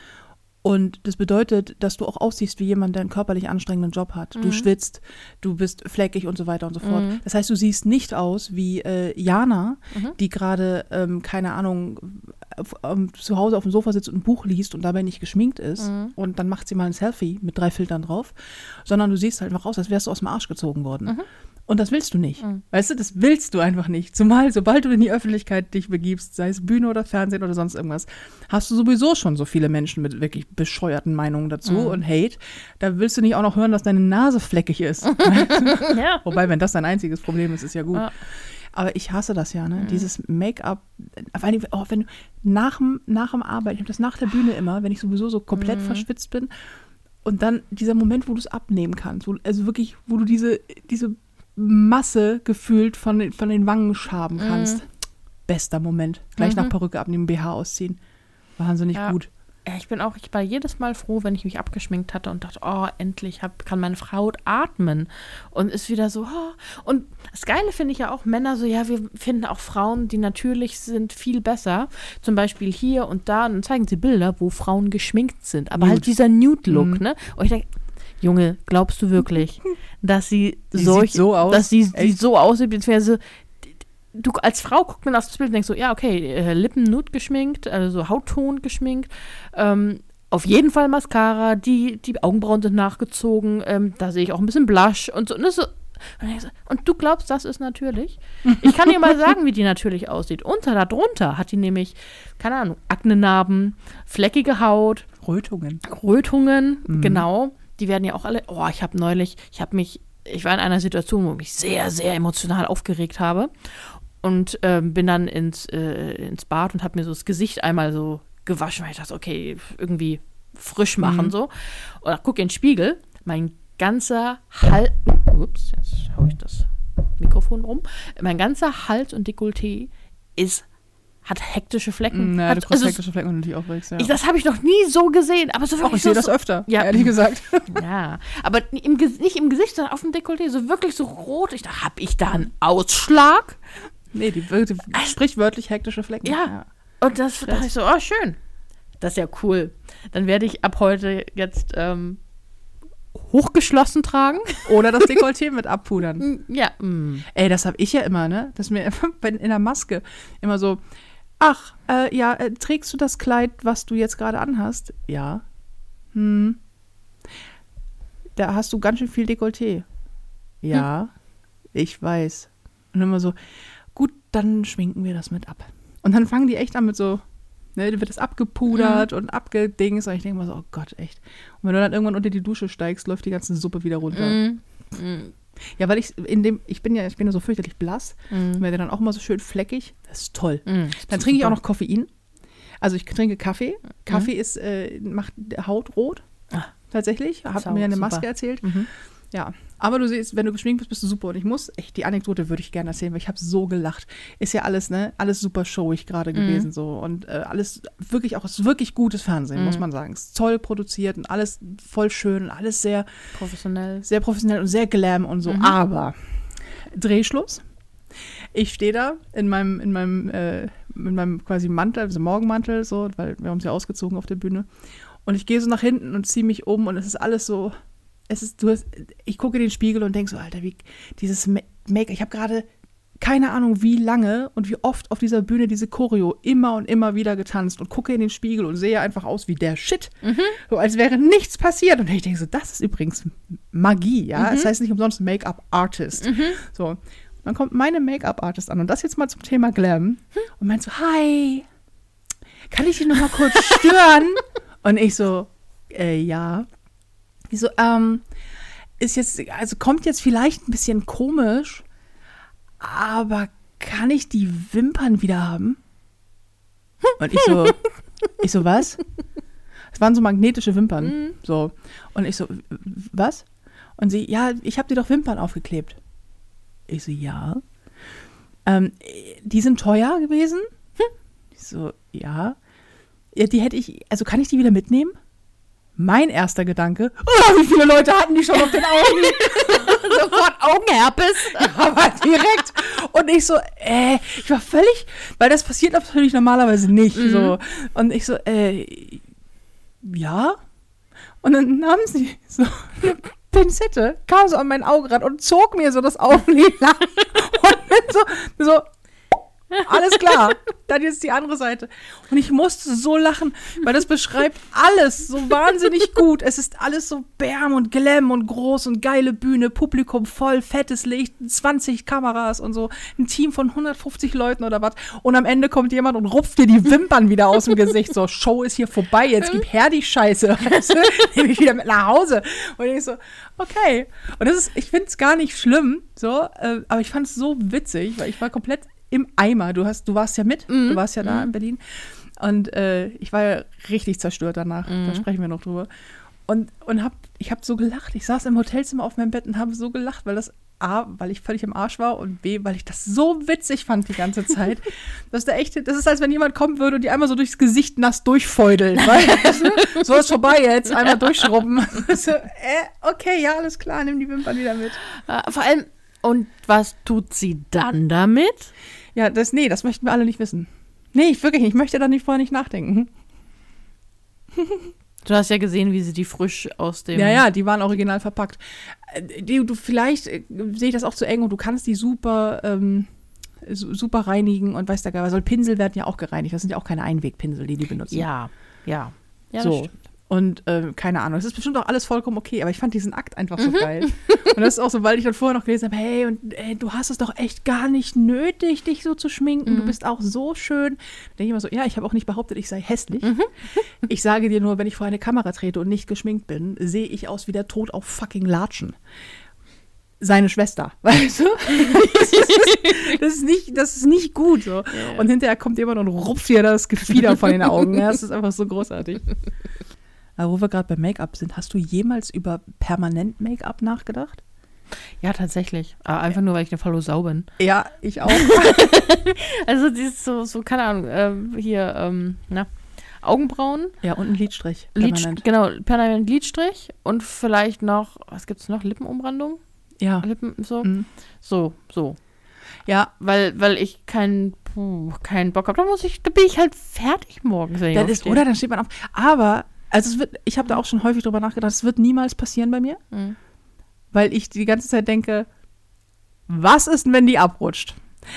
Und das bedeutet, dass du auch aussiehst wie jemand, der einen körperlich anstrengenden Job hat. Mhm. Du schwitzt, du bist fleckig und so weiter und so fort. Mhm. Das heißt, du siehst nicht aus wie äh, Jana, mhm. die gerade, ähm, keine Ahnung, ähm, zu Hause auf dem Sofa sitzt und ein Buch liest und dabei nicht geschminkt ist. Mhm. Und dann macht sie mal ein Selfie mit drei Filtern drauf. Sondern du siehst halt einfach aus, als wärst du aus dem Arsch gezogen worden. Und das willst du nicht. Mhm. Weißt du, das willst du einfach nicht. Zumal, sobald du in die Öffentlichkeit dich begibst, sei es Bühne oder Fernsehen oder sonst irgendwas, hast du sowieso schon so viele Menschen mit wirklich bescheuerten Meinungen dazu mhm. und Hate. Da willst du nicht auch noch hören, dass deine Nase fleckig ist. [LAUGHS] ja. Wobei, wenn das dein einziges Problem ist, ist ja gut. Ja. Aber ich hasse das ja, ne? Mhm. Dieses Make-up, vor allem, oh, wenn du nach dem, nach dem Arbeit, ich habe das nach der Bühne immer, wenn ich sowieso so komplett mhm. verschwitzt bin. Und dann dieser Moment, wo du es abnehmen kannst, wo, also wirklich, wo du diese, diese Masse gefühlt von, den, von den Wangen schaben kannst. Mhm. Bester Moment. Gleich mhm. nach Perücke abnehmen, BH ausziehen. Wahnsinnig ja. gut. Ja, ich bin auch, ich war jedes Mal froh, wenn ich mich abgeschminkt hatte und dachte, oh, endlich hab, kann meine Frau atmen. Und ist wieder so, oh. Und das Geile finde ich ja auch, Männer so, ja, wir finden auch Frauen, die natürlich sind, viel besser. Zum Beispiel hier und da, und dann zeigen sie Bilder, wo Frauen geschminkt sind. Aber halt Nude. halt dieser Nude-Look, mhm. ne? Und ich denke, Junge, glaubst du wirklich, [LAUGHS] dass sie Die solch, so aus? dass sie, Echt? so aussieht, beziehungsweise du als Frau guckt man auf das Bild und denkst so, ja, okay, äh, Lippen nude geschminkt, also Hautton geschminkt, ähm, auf jeden Fall Mascara, die, die Augenbrauen sind nachgezogen, ähm, da sehe ich auch ein bisschen Blush und so. Und, so und, so, und du glaubst, das ist natürlich? Ich kann dir mal [LAUGHS] sagen, wie die natürlich aussieht. Unter, darunter hat die nämlich, keine Ahnung, Aknenarben, fleckige Haut, Rötungen. Rötungen, Mhm. genau. Die werden ja auch alle. Oh, ich habe neulich, ich habe mich, ich war in einer Situation, wo ich mich sehr, sehr emotional aufgeregt habe und ähm, bin dann ins, äh, ins Bad und habe mir so das Gesicht einmal so gewaschen, weil ich dachte, okay, irgendwie frisch machen Mhm. so. Und guck in den Spiegel, mein ganzer Hals, ups, jetzt hau ich das Mikrofon rum, mein ganzer Hals und Dekolleté ist, hat hektische Flecken. Ja, hat, du kriegst also, hektische Flecken, wenn du dich aufregst. Ja. ich, das habe ich noch nie so gesehen, aber so wirklich ich sehe so, das öfter, Ja. ehrlich gesagt. [LAUGHS] [LAUGHS] ja, aber im, nicht im Gesicht, sondern auf dem Dekolleté, so wirklich so rot. Ich dachte, hab ich da einen Ausschlag? Nee, die, die sprichwörtlich hektische Flecken. Ja. Und das dachte ich so, oh, schön. Das ist ja cool. Dann werde ich ab heute jetzt ähm, hochgeschlossen tragen. [LAUGHS] Oder das Dekolleté mit abpudern. Ja, mm. Ey, das habe ich ja immer, ne? Dass mir bei- in der Maske immer so, ach, äh, ja, äh, trägst du das Kleid, was du jetzt gerade anhast? Ja. Hm. Da hast du ganz schön viel Dekolleté. Ja, ich weiß. Und immer so, gut, dann schminken wir das mit ab. Und dann fangen die echt an mit so, ne, dann wird das abgepudert und abgedings. Und ich denke mal so, oh Gott, echt. Und wenn du dann irgendwann unter die Dusche steigst, läuft die ganze Suppe wieder runter. Mm. Mm. Ja, weil ich in dem, ich bin ja, ich bin ja so fürchterlich blass, Mm. werde dann auch immer so schön fleckig. Das ist toll. Mm. Dann trinke ich auch noch Koffein. Also ich trinke Kaffee. Kaffee ist, äh, macht die Haut rot. Ah. Tatsächlich. Hat Sau, mir eine super. Maske erzählt. Mhm. Ja. Aber du siehst, wenn du geschminkt bist, bist du super. Und ich muss, echt, die Anekdote würde ich gerne erzählen, weil ich habe so gelacht. Ist ja alles, ne? Alles super showig gerade gewesen so. Und äh, alles wirklich auch, ist wirklich gutes Fernsehen, muss man sagen. Ist toll produziert und alles voll schön und alles sehr Professionell. sehr professionell und sehr glam und so. Aber Drehschluss. Ich stehe da in meinem, in meinem, äh, in meinem quasi Mantel, also Morgenmantel, so, weil wir haben uns ja ausgezogen auf der Bühne. Und ich gehe so nach hinten und ziehe mich um und es ist alles so. Es ist, du hast, ich gucke in den Spiegel und denke so, Alter, wie dieses Ma- Make, ich habe gerade keine Ahnung, wie lange und wie oft auf dieser Bühne diese Choreo immer und immer wieder getanzt und gucke in den Spiegel und sehe einfach aus wie der Shit. So als wäre nichts passiert. Und ich denke so, das ist übrigens Magie, ja. Es heißt nicht umsonst Make-up-Artist. So. Und dann kommt meine Make-up-Artist an und das jetzt mal zum Thema Glam und meint so, hi, kann ich dich noch mal kurz [LAUGHS] stören? und ich so, äh, ja. Die so, ähm, ist jetzt, also kommt jetzt vielleicht ein bisschen komisch, aber kann ich die Wimpern wieder haben? Und ich so, ich so, was? Es waren so magnetische Wimpern. So. Und ich so, was? Und sie, ja, ich habe dir doch Wimpern aufgeklebt. Ich so, ja. Ähm, die sind teuer gewesen? Ich so, ja. ja. Die hätte ich, also kann ich die wieder mitnehmen? Mein erster Gedanke, oh, wie viele Leute hatten die schon auf den Augen? [LAUGHS] Sofort Augenherpes. aber direkt. Und ich so, äh, ich war völlig, weil das passiert natürlich normalerweise nicht. So. Und ich so, äh, ja. Und dann nahmen sie so eine Pinzette, kam so an mein Augenrad und zog mir so das Augenlid lang. Und bin so, so, alles klar, dann jetzt die andere Seite. Und ich musste so lachen, weil das beschreibt alles so wahnsinnig gut. Es ist alles so Bärm und Glam und groß und geile Bühne, Publikum voll, fettes Licht, 20 Kameras und so, ein Team von 150 Leuten oder was. Und am Ende kommt jemand und rupft dir die Wimpern wieder aus dem Gesicht. So, Show ist hier vorbei, jetzt gib her die Scheiße. [LAUGHS] Nehme ich wieder mit nach Hause. Und ich so, okay. Und das ist, ich finde es gar nicht schlimm, so, äh, aber ich fand es so witzig, weil ich war komplett im Eimer. Du hast, du warst ja mit, du warst ja da in Berlin. Und äh, ich war ja richtig zerstört danach. Da sprechen wir noch drüber. Und, und hab, ich habe so gelacht. Ich saß im Hotelzimmer auf meinem Bett und habe so gelacht, weil das A, weil ich völlig im Arsch war und B, weil ich das so witzig fand die ganze Zeit. [LAUGHS] Das ist, der echte, das ist, als wenn jemand kommen würde und die einmal so durchs Gesicht nass durchfeudelt. [LAUGHS] Weißt du? So ist vorbei jetzt, einmal durchschrubben. [LAUGHS] So, äh, okay, ja, alles klar, nimm die Wimpern wieder mit. Äh, Vor allem, und was tut sie dann damit? Ja, das, nee, das möchten wir alle nicht wissen. Nee, ich wirklich nicht. Ich möchte da nicht vorher nicht nachdenken. [LAUGHS] Du hast ja gesehen, wie sie die frisch aus dem. Ja, ja, die waren original verpackt. Äh, Die, du, vielleicht äh, sehe ich das auch zu eng und du kannst die super, ähm, su- super reinigen und weißt du gar, soll Pinsel werden ja auch gereinigt. Das sind ja auch keine Einwegpinsel, die die benutzen. Ja, ja. Ja, so. Und ähm, keine Ahnung, es ist bestimmt auch alles vollkommen okay, aber ich fand diesen Akt einfach so geil. Und das ist auch so, weil ich dann vorher noch gelesen habe, hey, und ey, du hast es doch echt gar nicht nötig, dich so zu schminken. Du bist auch so schön. Da denke ich immer so, ja, ich habe auch nicht behauptet, ich sei hässlich. Ich sage dir nur, wenn ich vor eine Kamera trete und nicht geschminkt bin, sehe ich aus wie der Tod auf fucking Latschen. Seine Schwester, [LAUGHS] weißt du? das, ist, das, ist nicht, das ist nicht gut. So. Und hinterher kommt jemand und rupft dir das Gefieder von den Augen. Ja, das ist einfach so großartig. Aber wo wir gerade bei Make-up sind, hast du jemals über permanent Make-up nachgedacht? Ja, tatsächlich. Aber einfach nur, weil ich eine Falle Sau bin. Ja, ich auch. [LAUGHS] Also, dieses so, so keine Ahnung, ähm, hier, ähm, na, Augenbrauen, ja, und ein Lidstrich. Lid, Permanent. genau, permanent Lidstrich und vielleicht noch, was gibt's noch? Lippenumrandung? Ja. Lippen, so. Mhm. So, so. Ja, Weil, weil ich keinen keinen Bock habe. Da muss ich, da bin ich halt fertig morgens. Wenn ich das ist, oder dann steht man auf. Aber, also es wird, ich habe da auch schon häufig drüber nachgedacht, es wird niemals passieren bei mir, Mhm. weil ich die ganze Zeit denke, was ist denn, wenn die abrutscht?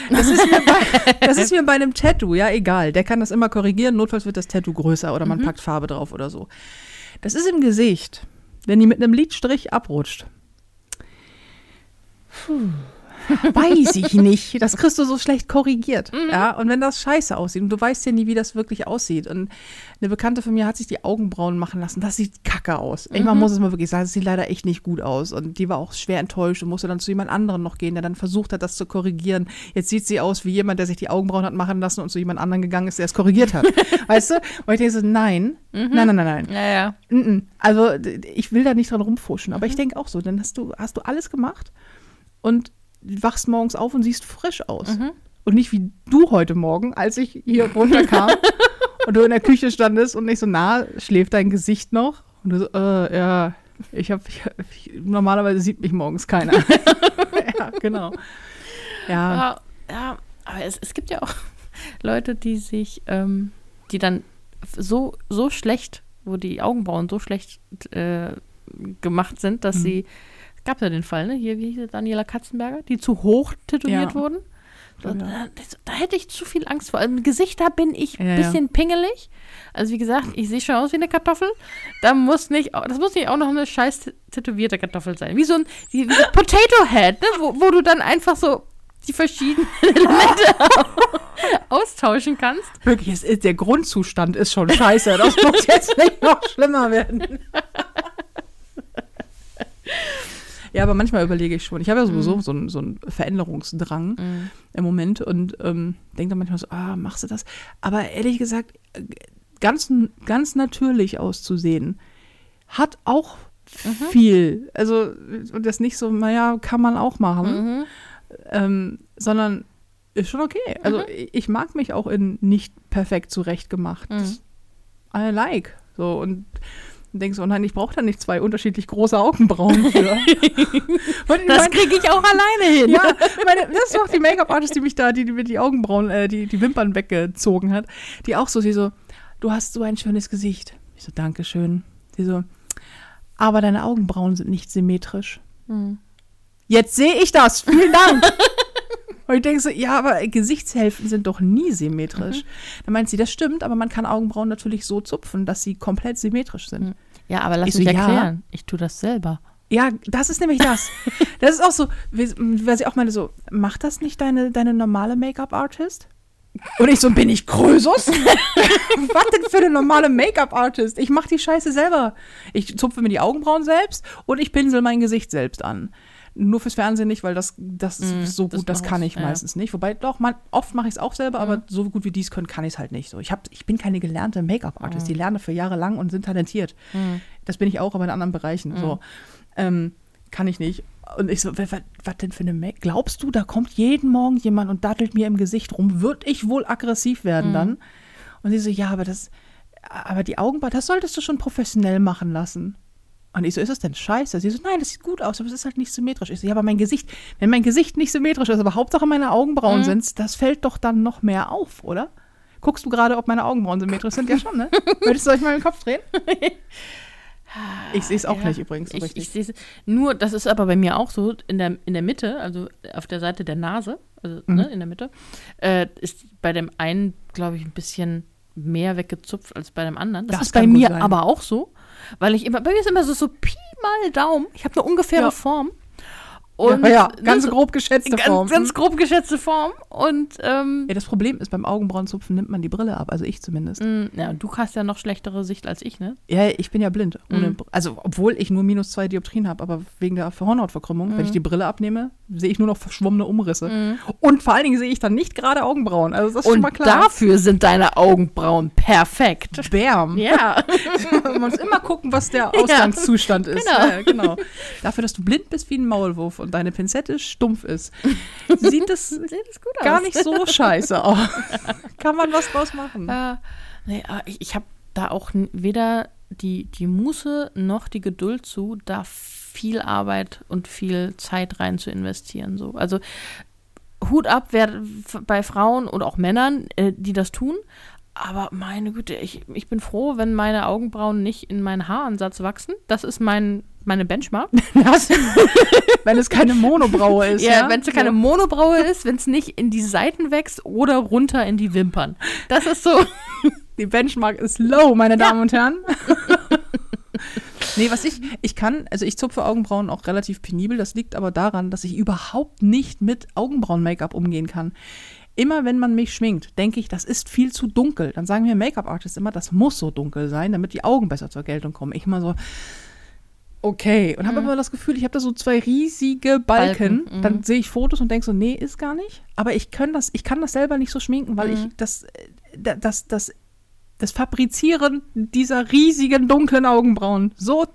Das ist, mir bei, [LAUGHS] das ist mir bei einem Tattoo, ja, egal. Der kann das immer korrigieren. Notfalls wird das Tattoo größer oder man Mhm. packt Farbe drauf oder so. Das ist im Gesicht. Wenn die mit einem Lidstrich abrutscht. Puh. Weiß ich nicht. Das kriegst du so schlecht korrigiert. Mhm. Ja, und wenn das scheiße aussieht und du weißt ja nie, wie das wirklich aussieht. Und eine Bekannte von mir hat sich die Augenbrauen machen lassen. Das sieht kacke aus. Ich Mhm. man muss es mal wirklich sagen, das sieht leider echt nicht gut aus. Und die war auch schwer enttäuscht und musste dann zu jemand anderem noch gehen, der dann versucht hat, das zu korrigieren. Jetzt sieht sie aus wie jemand, der sich die Augenbrauen hat machen lassen und zu jemand anderem gegangen ist, der es korrigiert hat. [LAUGHS] weißt du? Und ich denke so, nein, nein, nein, nein, nein. Ja, ja. Mm-mm. Also ich will da nicht dran rumfuschen, Mhm. aber ich denke auch so, dann hast du, hast du alles gemacht und wachst morgens auf und siehst frisch aus. Mhm. Und nicht wie du heute Morgen, als ich hier [LAUGHS] runterkam und du in der Küche standest und ich so, na, schläft dein Gesicht noch? Und du so, äh, ja, ich habe, normalerweise sieht mich morgens keiner. [LAUGHS] ja, genau. Ja, Ja, ja aber es, es gibt ja auch [LAUGHS] Leute, die sich, ähm, die dann so, so schlecht, wo die Augenbrauen so schlecht äh, gemacht sind, dass Mhm. sie, es gab ja den Fall, ne? Hier, wie hieß sie, Daniela Katzenberger, die zu hoch tätowiert Ja. wurden. So, Ja. da, da hätte ich zu viel Angst vor. Also, Im Gesicht, da bin ich ein Ja, ja. bisschen pingelig. Also wie gesagt, ich sehe schon aus wie eine Kartoffel. Da muss nicht, das muss nicht auch noch eine scheiß tätowierte Kartoffel sein. Wie so ein, wie, wie Potato Head, ne? wo, wo du dann einfach so die verschiedenen [LAUGHS] Elemente [LAUGHS] austauschen kannst. wirklich, es ist, der Grundzustand ist schon scheiße. Das muss jetzt nicht noch schlimmer werden. [LAUGHS] Ja, aber manchmal überlege ich schon. Ich habe ja sowieso so, einen, so einen Veränderungsdrang im Moment und ähm, denke dann manchmal so, ah, machst du das? Aber ehrlich gesagt, ganz, ganz natürlich auszusehen, hat auch viel. Also, und das nicht so, naja, kann man auch machen, Mhm. ähm, sondern ist schon okay. Also, ich, ich mag mich auch in nicht perfekt zurechtgemacht. Mhm. I like. So, und denkst so, oh nein, ich brauche da nicht zwei unterschiedlich große Augenbrauen für. [LAUGHS] Und Das kriege ich auch alleine hin. ja, meine, das ist auch die Make-up-Artist, die mich da, die, die mir die Augenbrauen, äh, die, die Wimpern weggezogen hat, die auch so, sie so, du hast so ein schönes Gesicht. Ich so, Dankeschön. Sie so, aber deine Augenbrauen sind nicht symmetrisch. Mhm. Jetzt sehe ich das. Vielen Dank. [LAUGHS] Und ich denke so, ja, aber Gesichtshälften sind doch nie symmetrisch. Dann meint sie, das stimmt, aber man kann Augenbrauen natürlich so zupfen, dass sie komplett symmetrisch sind. Ja, aber lass Ich so, mich ja. erklären. Ich tue das selber. Ja, das ist nämlich das. [LAUGHS] Das ist auch so, weil sie auch meine so, macht das nicht deine, deine normale Make-up-Artist? Und ich so, bin ich Krösus? [LAUGHS] Was denn für eine normale Make-up-Artist? Ich mache die Scheiße selber. Ich zupfe mir die Augenbrauen selbst und ich pinsel mein Gesicht selbst an. Nur fürs Fernsehen nicht, weil das, das Mm, ist so das gut, das kann ich ja. meistens nicht. Wobei, doch, man, oft mache ich es auch selber, Mhm. aber so gut wie die es können, kann ich es halt nicht. So, ich, hab, ich bin keine gelernte Make-up-Artist. Mhm. Die lernen für Jahre lang und sind talentiert. Das bin ich auch, aber in anderen Bereichen. So. Ähm, kann ich nicht. Und ich so, was, was denn für eine Make? Glaubst du, da kommt jeden Morgen jemand und dattelt mir im Gesicht rum? Würde ich wohl aggressiv werden dann? Und sie so, ja, aber das, aber die Augenbrauen, das solltest du schon professionell machen lassen. Und ich so, ist es denn scheiße? Sie so, nein, das sieht gut aus, aber es ist halt nicht symmetrisch. Ich so, ja, aber mein Gesicht, wenn mein Gesicht nicht symmetrisch ist, aber Hauptsache meine Augenbrauen Mhm. sind, das fällt doch dann noch mehr auf, oder? Guckst du gerade, ob meine Augenbrauen symmetrisch sind? Ja, schon, ne? [LAUGHS] Würdest du euch mal den Kopf drehen? [LAUGHS] Ich sehe es auch Ja, nicht übrigens so Ich, richtig. ich sehe nur, das ist aber bei mir auch so, in der, in der Mitte, also auf der Seite der Nase, also Mhm. ne, in der Mitte, äh, ist bei dem einen, glaube ich, ein bisschen mehr weggezupft als bei dem anderen. Das, Das ist bei mir sein. aber auch so, weil ich immer, bei mir ist immer so, so Pi mal Daumen. Ich habe eine ungefähre Ja. Form. Ja, ja, ganz das- grob geschätzte ganz, Form. ganz grob geschätzte Form. Und ähm, ja, das Problem ist, beim Augenbrauenzupfen nimmt man die Brille ab, also ich zumindest. mh, ja, du hast ja noch schlechtere Sicht als ich, ne? Ja, ich bin ja blind. Mhm. Br- Also, obwohl ich nur minus zwei Dioptrien habe, aber wegen der Hornhautverkrümmung, wenn ich die Brille abnehme, sehe ich nur noch verschwommene Umrisse. Und vor allen Dingen sehe ich dann nicht gerade Augenbrauen. Also, das ist schon Und mal klar. dafür sind deine Augenbrauen perfekt. Bam. Ja. [LAUGHS] Man muss immer gucken, was der [LAUGHS] Ausgangszustand ist. Genau. Ja, genau. Dafür, dass du blind bist wie ein Maulwurf und deine Pinzette stumpf ist, [LAUGHS] sieht das Sieht es gut gar nicht so scheiße [LAUGHS] aus. Kann man was draus machen. Äh, nee, äh, ich ich habe da auch weder die, die Muße noch die Geduld zu, da viel Arbeit und viel Zeit rein zu investieren. So. Also Hut ab wer, bei Frauen und auch Männern, äh, die das tun. Aber meine Güte, ich, ich bin froh, wenn meine Augenbrauen nicht in meinen Haaransatz wachsen. Das ist mein, meine Benchmark. [LAUGHS] [LAUGHS] Wenn es keine Monobraue ist. Ja, Ja, wenn es keine Monobraue ist, wenn es nicht in die Seiten wächst oder runter in die Wimpern. Das ist so. [LAUGHS] Die Benchmark ist low, meine Damen und Herren. nee, was ich, ich kann, also ich zupfe Augenbrauen auch relativ penibel. Das liegt aber daran, dass ich überhaupt nicht mit Augenbrauen-Make-up umgehen kann. Immer wenn man mich schminkt, denke ich, das ist viel zu dunkel. Dann sagen mir Make-up-Artists immer, das muss so dunkel sein, damit die Augen besser zur Geltung kommen. Ich immer so, okay. Und habe immer das Gefühl, ich habe da so zwei riesige Balken. Balken, mhm. Dann sehe ich Fotos und denke so, nee, ist gar nicht. Aber ich kann das, ich kann das selber nicht so schminken, weil ich das, äh, da- das, das, das Fabrizieren dieser riesigen dunklen Augenbrauen so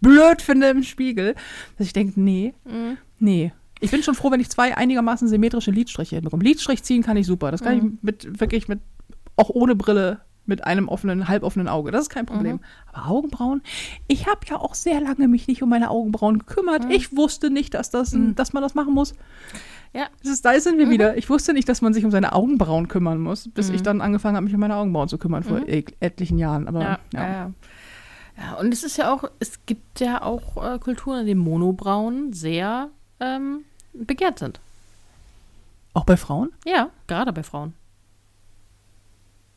blöd finde im Spiegel, dass ich denke, nee, nee. Ich bin schon froh, wenn ich zwei einigermaßen symmetrische Lidstriche hinbekomme. Lidstrich ziehen kann ich super. Das kann ich mit wirklich mit auch ohne Brille mit einem offenen, halboffenen Auge. Das ist kein Problem. Aber Augenbrauen, ich habe ja auch sehr lange mich nicht um meine Augenbrauen gekümmert. Ich wusste nicht, dass, das, dass man das machen muss. Ja. Ist, da sind wir wieder. Ich wusste nicht, dass man sich um seine Augenbrauen kümmern muss, bis ich dann angefangen habe, mich um meine Augenbrauen zu kümmern vor e etlichen Jahren. Aber Ja, ja. ja. ja. ja, und es ist ja auch, es gibt ja auch äh, Kulturen, in denen Monobrauen sehr ähm, begehrt sind. Auch bei Frauen? Ja, gerade bei Frauen.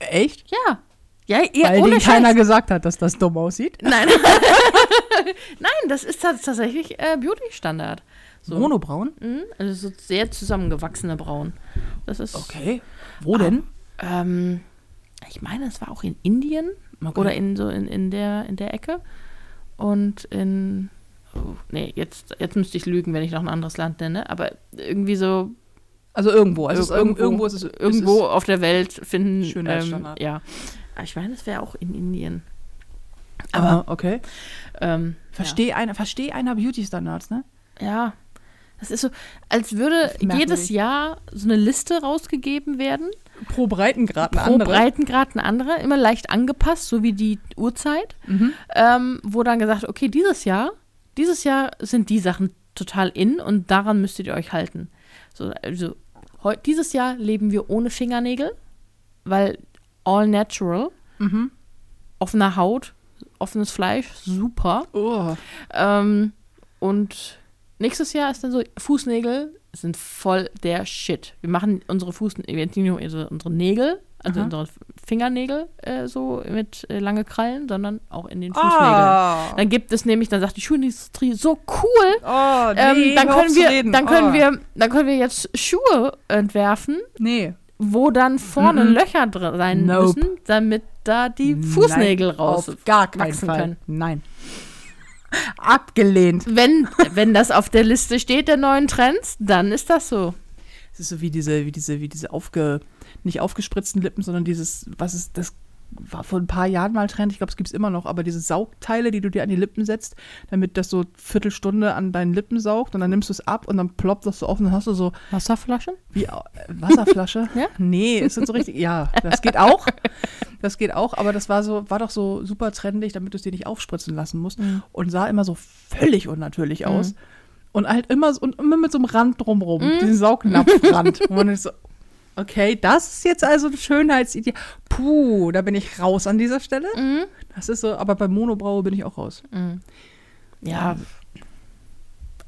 Echt? Ja. Ja, ja Weil ohne Scheiß. keiner gesagt hat, dass das dumm aussieht. Nein. [LAUGHS] Nein, das ist tats- tatsächlich äh, Beauty-Standard. So. Monobrauen? Mhm, also so sehr zusammengewachsene Brauen. Das ist. Okay. Wo denn? Ähm, ich meine, es war auch in Indien Okay. oder in so in, in der in der Ecke und in oh, nee, jetzt jetzt müsste ich lügen, wenn ich noch ein anderes Land nenne, aber irgendwie so Also irgendwo. Also ist irgendwo, irgendwo, irgendwo ist es irgendwo Ist auf der Welt finden ähm, Schönheitsstandard. ja. Aber ich meine, es wäre auch in Indien. es, aber okay. Ähm, Versteh einer, versteh einer Beauty Standards, ne? ja. ja. Das ist so, als würde jedes Jahr so eine Liste rausgegeben werden Pro Breitengrad eine pro andere. Breitengrad eine andere, immer leicht angepasst, so wie die Uhrzeit, Mhm. ähm, wo dann gesagt, okay, dieses Jahr, dieses Jahr sind die Sachen total in und daran müsstet ihr euch halten. So, also heu, dieses Jahr leben wir ohne Fingernägel, weil all natural, Mhm. offener Haut, offenes Fleisch, super. Oh. Ähm, und nächstes Jahr ist dann so, Fußnägel sind voll der Shit. Wir machen unsere Fußnägel, unsere Nägel, also Aha. unsere Fingernägel äh, so mit äh, lange Krallen, sondern auch in den Fußnägeln. Ah. Dann gibt es nämlich, dann sagt die Schuhindustrie, so cool, Oh, ähm, nee, dann, hör auf können wir, dann, können oh. wir, dann können wir jetzt Schuhe entwerfen, Nee. wo dann vorne Mhm. Löcher drin sein Nope. müssen, damit da die Fußnägel Nein, raus Auf gar wachsen Fall. können. Nein. [LAUGHS] Abgelehnt. Wenn, wenn das auf der Liste steht der neuen Trends, dann ist das so. Es ist so wie diese, wie diese, wie diese aufge, nicht aufgespritzten Lippen, sondern dieses, was ist, das war vor ein paar Jahren mal Trend, ich glaube, es gibt es immer noch, aber diese Saugteile, die du dir an die Lippen setzt, damit das so Viertelstunde an deinen Lippen saugt und dann nimmst du es ab und dann ploppt das so auf und dann hast du so Wasserflaschen? wie äh, Wasserflasche. [LAUGHS] Ja? Nee, es sind so richtig, ja, das geht auch. Das geht auch, aber das war so, war doch so super trendig, damit du es dir nicht aufspritzen lassen musst und sah immer so völlig unnatürlich aus. Und halt immer, so- und immer mit so einem Rand drumrum, diesen Saugnapfrand. wo man ist so, Okay, das ist jetzt also ein Schönheitsideal. Puh, da bin ich raus an dieser Stelle. Mhm. Das ist so, aber bei Monobraue bin ich auch raus. Ja.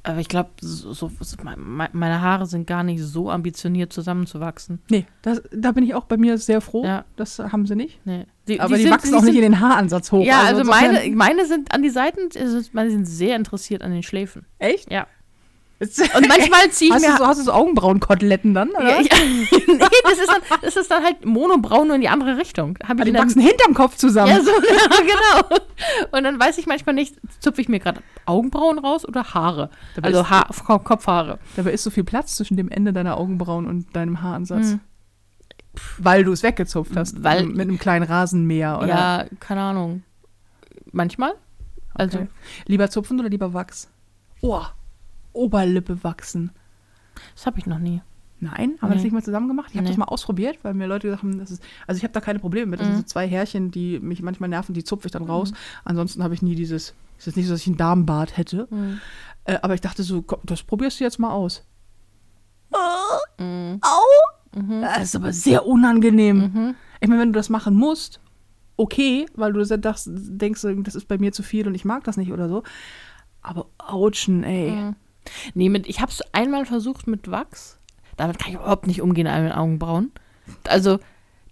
Aber ich glaube, so, so, so, me- meine Haare sind gar nicht so ambitioniert zusammenzuwachsen. Nee, das, da bin ich auch bei mir sehr froh. Ja. Das haben sie nicht. Nee. Die, Aber die, sind- wachsen auch sind, nicht in den Haaransatz hoch. Ja, also, insofern- meine, meine sind an die Seiten, also meine sind sehr interessiert an den Schläfen. Echt? Ja. Und manchmal ziehe ich hast, mir. du so, hast du so Augenbrauenkoteletten dann? Oder? ja, ja, [LAUGHS] nee, das ist, dann, das ist dann halt monobraun nur in die andere Richtung. Hab Ah, ich die dann, wachsen hinterm Kopf zusammen. Ja, so, [LAUGHS] genau. Und dann weiß ich manchmal nicht, zupfe ich mir gerade Augenbrauen raus oder Haare. Dabei Also ha Ko- Kopfhaare. Dabei ist so viel Platz zwischen dem Ende deiner Augenbrauen und deinem Haaransatz. Hm. Weil du es weggezupft hast. Weil- mit einem kleinen Rasenmäher, oder? Ja, keine Ahnung. Manchmal. Also, Okay. Lieber zupfen oder lieber Wachs? Oh, Oberlippe wachsen. das habe ich noch nie. Nein, haben wir das nicht mal zusammen gemacht? Ich habe Nee. das mal ausprobiert, weil mir Leute gesagt haben, das ist, also ich habe da keine Probleme mit. Das Mhm. sind so zwei Härchen, die mich manchmal nerven, die zupfe ich dann raus. Ansonsten habe ich nie dieses, es ist nicht so, dass ich einen Darmbart hätte. Mhm. Äh, aber ich dachte so, komm, das probierst du jetzt mal aus. Mhm. Au! Mhm. Das ist aber sehr unangenehm. Mhm. Ich meine, wenn du das machen musst, okay, weil du dachtest, denkst, das ist bei mir zu viel und ich mag das nicht oder so. Aber ouchen, ey. Nee, mit, ich habe es einmal versucht mit Wachs. Damit kann ich überhaupt nicht umgehen an den Augenbrauen. Also,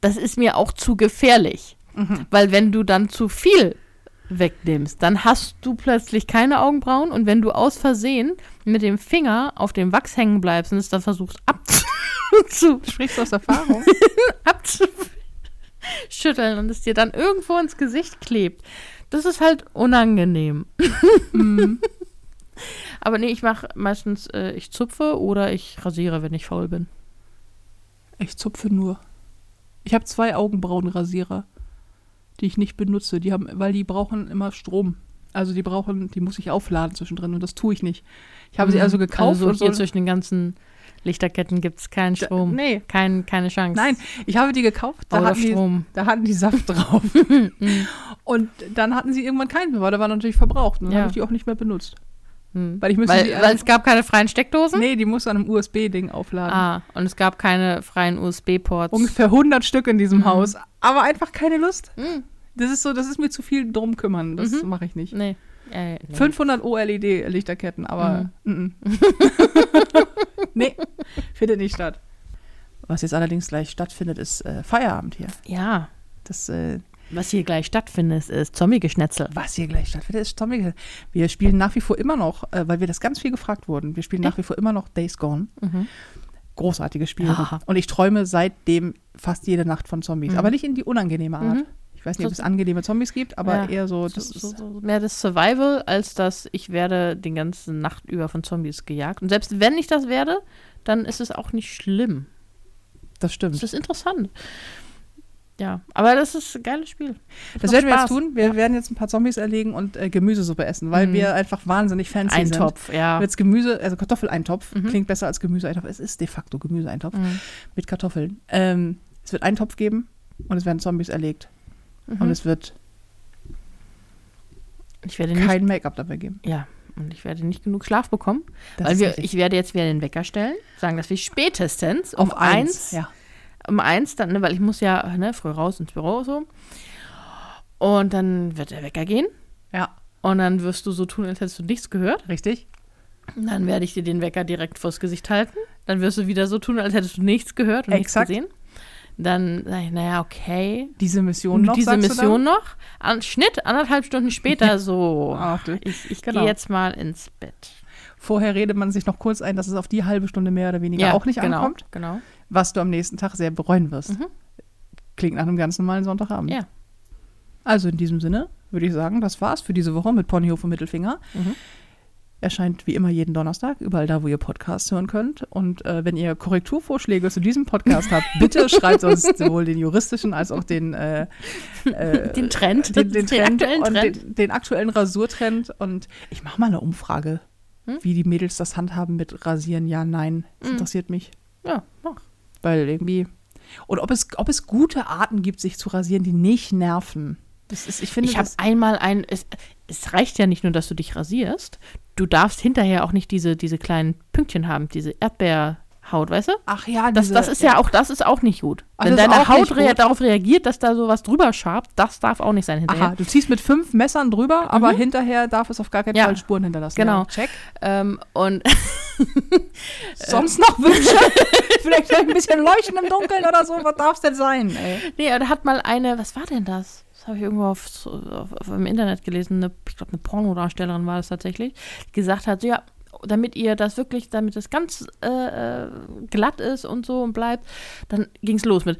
das ist mir auch zu gefährlich. Mhm. Weil wenn du dann zu viel wegnimmst, dann hast du plötzlich keine Augenbrauen und wenn du aus Versehen mit dem Finger auf dem Wachs hängen bleibst und es dann versuchst abzu [LAUGHS] Sprichst du aus Erfahrung? [LAUGHS] abzuschütteln und es dir dann irgendwo ins Gesicht klebt, das ist halt unangenehm. Mhm. [LAUGHS] Aber nee, ich mache meistens, äh, ich zupfe oder ich rasiere, wenn ich faul bin. Ich zupfe nur. Ich habe zwei Augenbrauenrasierer, die ich nicht benutze. Die haben, weil die brauchen immer Strom. Also die brauchen, die muss ich aufladen zwischendrin und das tue ich nicht. Ich habe sie also gekauft Also und hier so. zwischen den ganzen Lichterketten gibt es keinen Da- Strom. nee. Kein, keine Chance. Nein, ich habe die gekauft, da Oder hatten, die, Strom. da hatten die Saft [LAUGHS] drauf. und dann hatten sie irgendwann keinen mehr, weil da war natürlich verbraucht. Und dann Ja. habe ich die auch nicht mehr benutzt. Hm. Weil ich müsste Weil, weil es gab keine freien Steckdosen? Nee, die muss an einem USB-Ding aufladen. Ah, und es gab keine freien USB-Ports. Ungefähr 100 Stück in diesem Mhm. Haus. Aber einfach keine Lust. Hm. Das ist so, das ist mir zu viel drum kümmern. Das Mhm. mache ich nicht. Nee. Äh, nee. 500 OLED-Lichterketten, aber mhm. [LAUGHS] nee, findet nicht statt. Was jetzt allerdings gleich stattfindet, ist äh, Feierabend hier. Ja. Das, äh, Was hier gleich stattfindet, ist Zombie-Geschnetzel. was hier gleich stattfindet, ist Tommy. Wir spielen nach wie vor immer noch, äh, weil wir das ganz viel gefragt wurden, wir spielen nach wie vor immer noch Days Gone. Mhm. Großartiges Spiel. Ja. Und ich träume seitdem fast jede Nacht von Zombies. Mhm. Aber nicht in die unangenehme Art. Mhm. Ich weiß nicht, ob es angenehme Zombies gibt, aber Ja. eher so, das so, so mehr das Survival, als dass ich werde den ganzen Nacht über von Zombies gejagt. Und selbst wenn ich das werde, dann ist es auch nicht schlimm. das stimmt. Das ist interessant. Ja, aber das ist ein geiles Spiel. Das werden wir jetzt Spaß. tun. Wir werden jetzt ein paar Zombies erlegen und äh, Gemüsesuppe essen, weil Mhm. wir einfach wahnsinnig fancy Ein sind. Topf, ja. Jetzt Gemüse, also Kartoffeleintopf, Mhm. klingt besser als Gemüseeintopf. Es ist de facto Gemüseeintopf Mhm. mit Kartoffeln. Ähm, es wird einen Topf geben und es werden Zombies erlegt. Und Mhm. es wird Ich werde nicht, kein Make-up dabei geben. ja, und ich werde nicht genug Schlaf bekommen, Das weil wir, richtig. ich werde jetzt wieder den Wecker stellen, sagen, dass wir spätestens um auf eins, Ja. Um eins dann, ne, weil ich muss ja ne, früh raus ins Büro so. Und dann wird der Wecker gehen ja, und dann wirst du so tun, als hättest du nichts gehört. richtig. Und Dann werde ich dir den Wecker direkt vors Gesicht halten. Dann wirst du wieder so tun, als hättest du nichts gehört und Exakt. nichts gesehen. Dann sage ich, naja, okay. Diese Mission noch, diese Mission noch. An, Schnitt, anderthalb Stunden später [LAUGHS] so. Ach, du- ich ich genau. gehe jetzt mal ins Bett. Vorher redet man sich noch kurz ein, dass es auf die halbe Stunde mehr oder weniger auch nicht genau, ankommt, Genau. was du am nächsten Tag sehr bereuen wirst. Mhm. Klingt nach einem ganz normalen Sonntagabend. Ja. Also in diesem Sinne würde ich sagen, das war's für diese Woche mit Ponyhof und Mittelfinger. Mhm. Erscheint wie immer jeden Donnerstag, überall da, wo ihr Podcasts hören könnt. Und äh, wenn ihr Korrekturvorschläge zu diesem Podcast habt, [LAUGHS] bitte schreibt uns sowohl den juristischen als auch den, äh, äh, Den Trend. den, den, [LAUGHS] Trend aktuellen und Trend. Den, den aktuellen Rasurtrend. Und ich mache mal eine Umfrage, Hm? wie die Mädels das handhaben mit Rasieren. Ja, nein. Das Mhm. interessiert mich. Ja, mach. Weil irgendwie. Und ob es, ob es gute Arten gibt, sich zu rasieren, die nicht nerven. Das ist, ich finde, Ich habe einmal ein. Es, es reicht ja nicht nur, dass du dich rasierst. Du darfst hinterher auch nicht diese, diese kleinen Pünktchen haben, diese Erdbeer. Haut, weißt du? Ach ja, Das, diese- das ist ja auch, das ist auch nicht gut. Ach, Wenn das deine Haut rea darauf reagiert, dass da sowas drüber schabt, das darf auch nicht sein hinterher. Aha, du ziehst mit fünf Messern drüber, aber hinterher darf es auf gar keinen Ja. Fall Spuren hinterlassen. Genau. Ja, check. Ähm, und [LAUGHS] Sonst noch Wünsche? [LAUGHS] Vielleicht ein bisschen leuchten im Dunkeln oder so. Was darf es denn sein? Ey? nee, er hat mal eine, was war denn das? Das habe ich irgendwo auf, auf, auf im Internet gelesen. Eine, ich glaube, eine Pornodarstellerin war das tatsächlich, die gesagt hat, so, ja, damit ihr das wirklich, damit es ganz äh, äh, glatt ist und so und bleibt, dann ging es los mit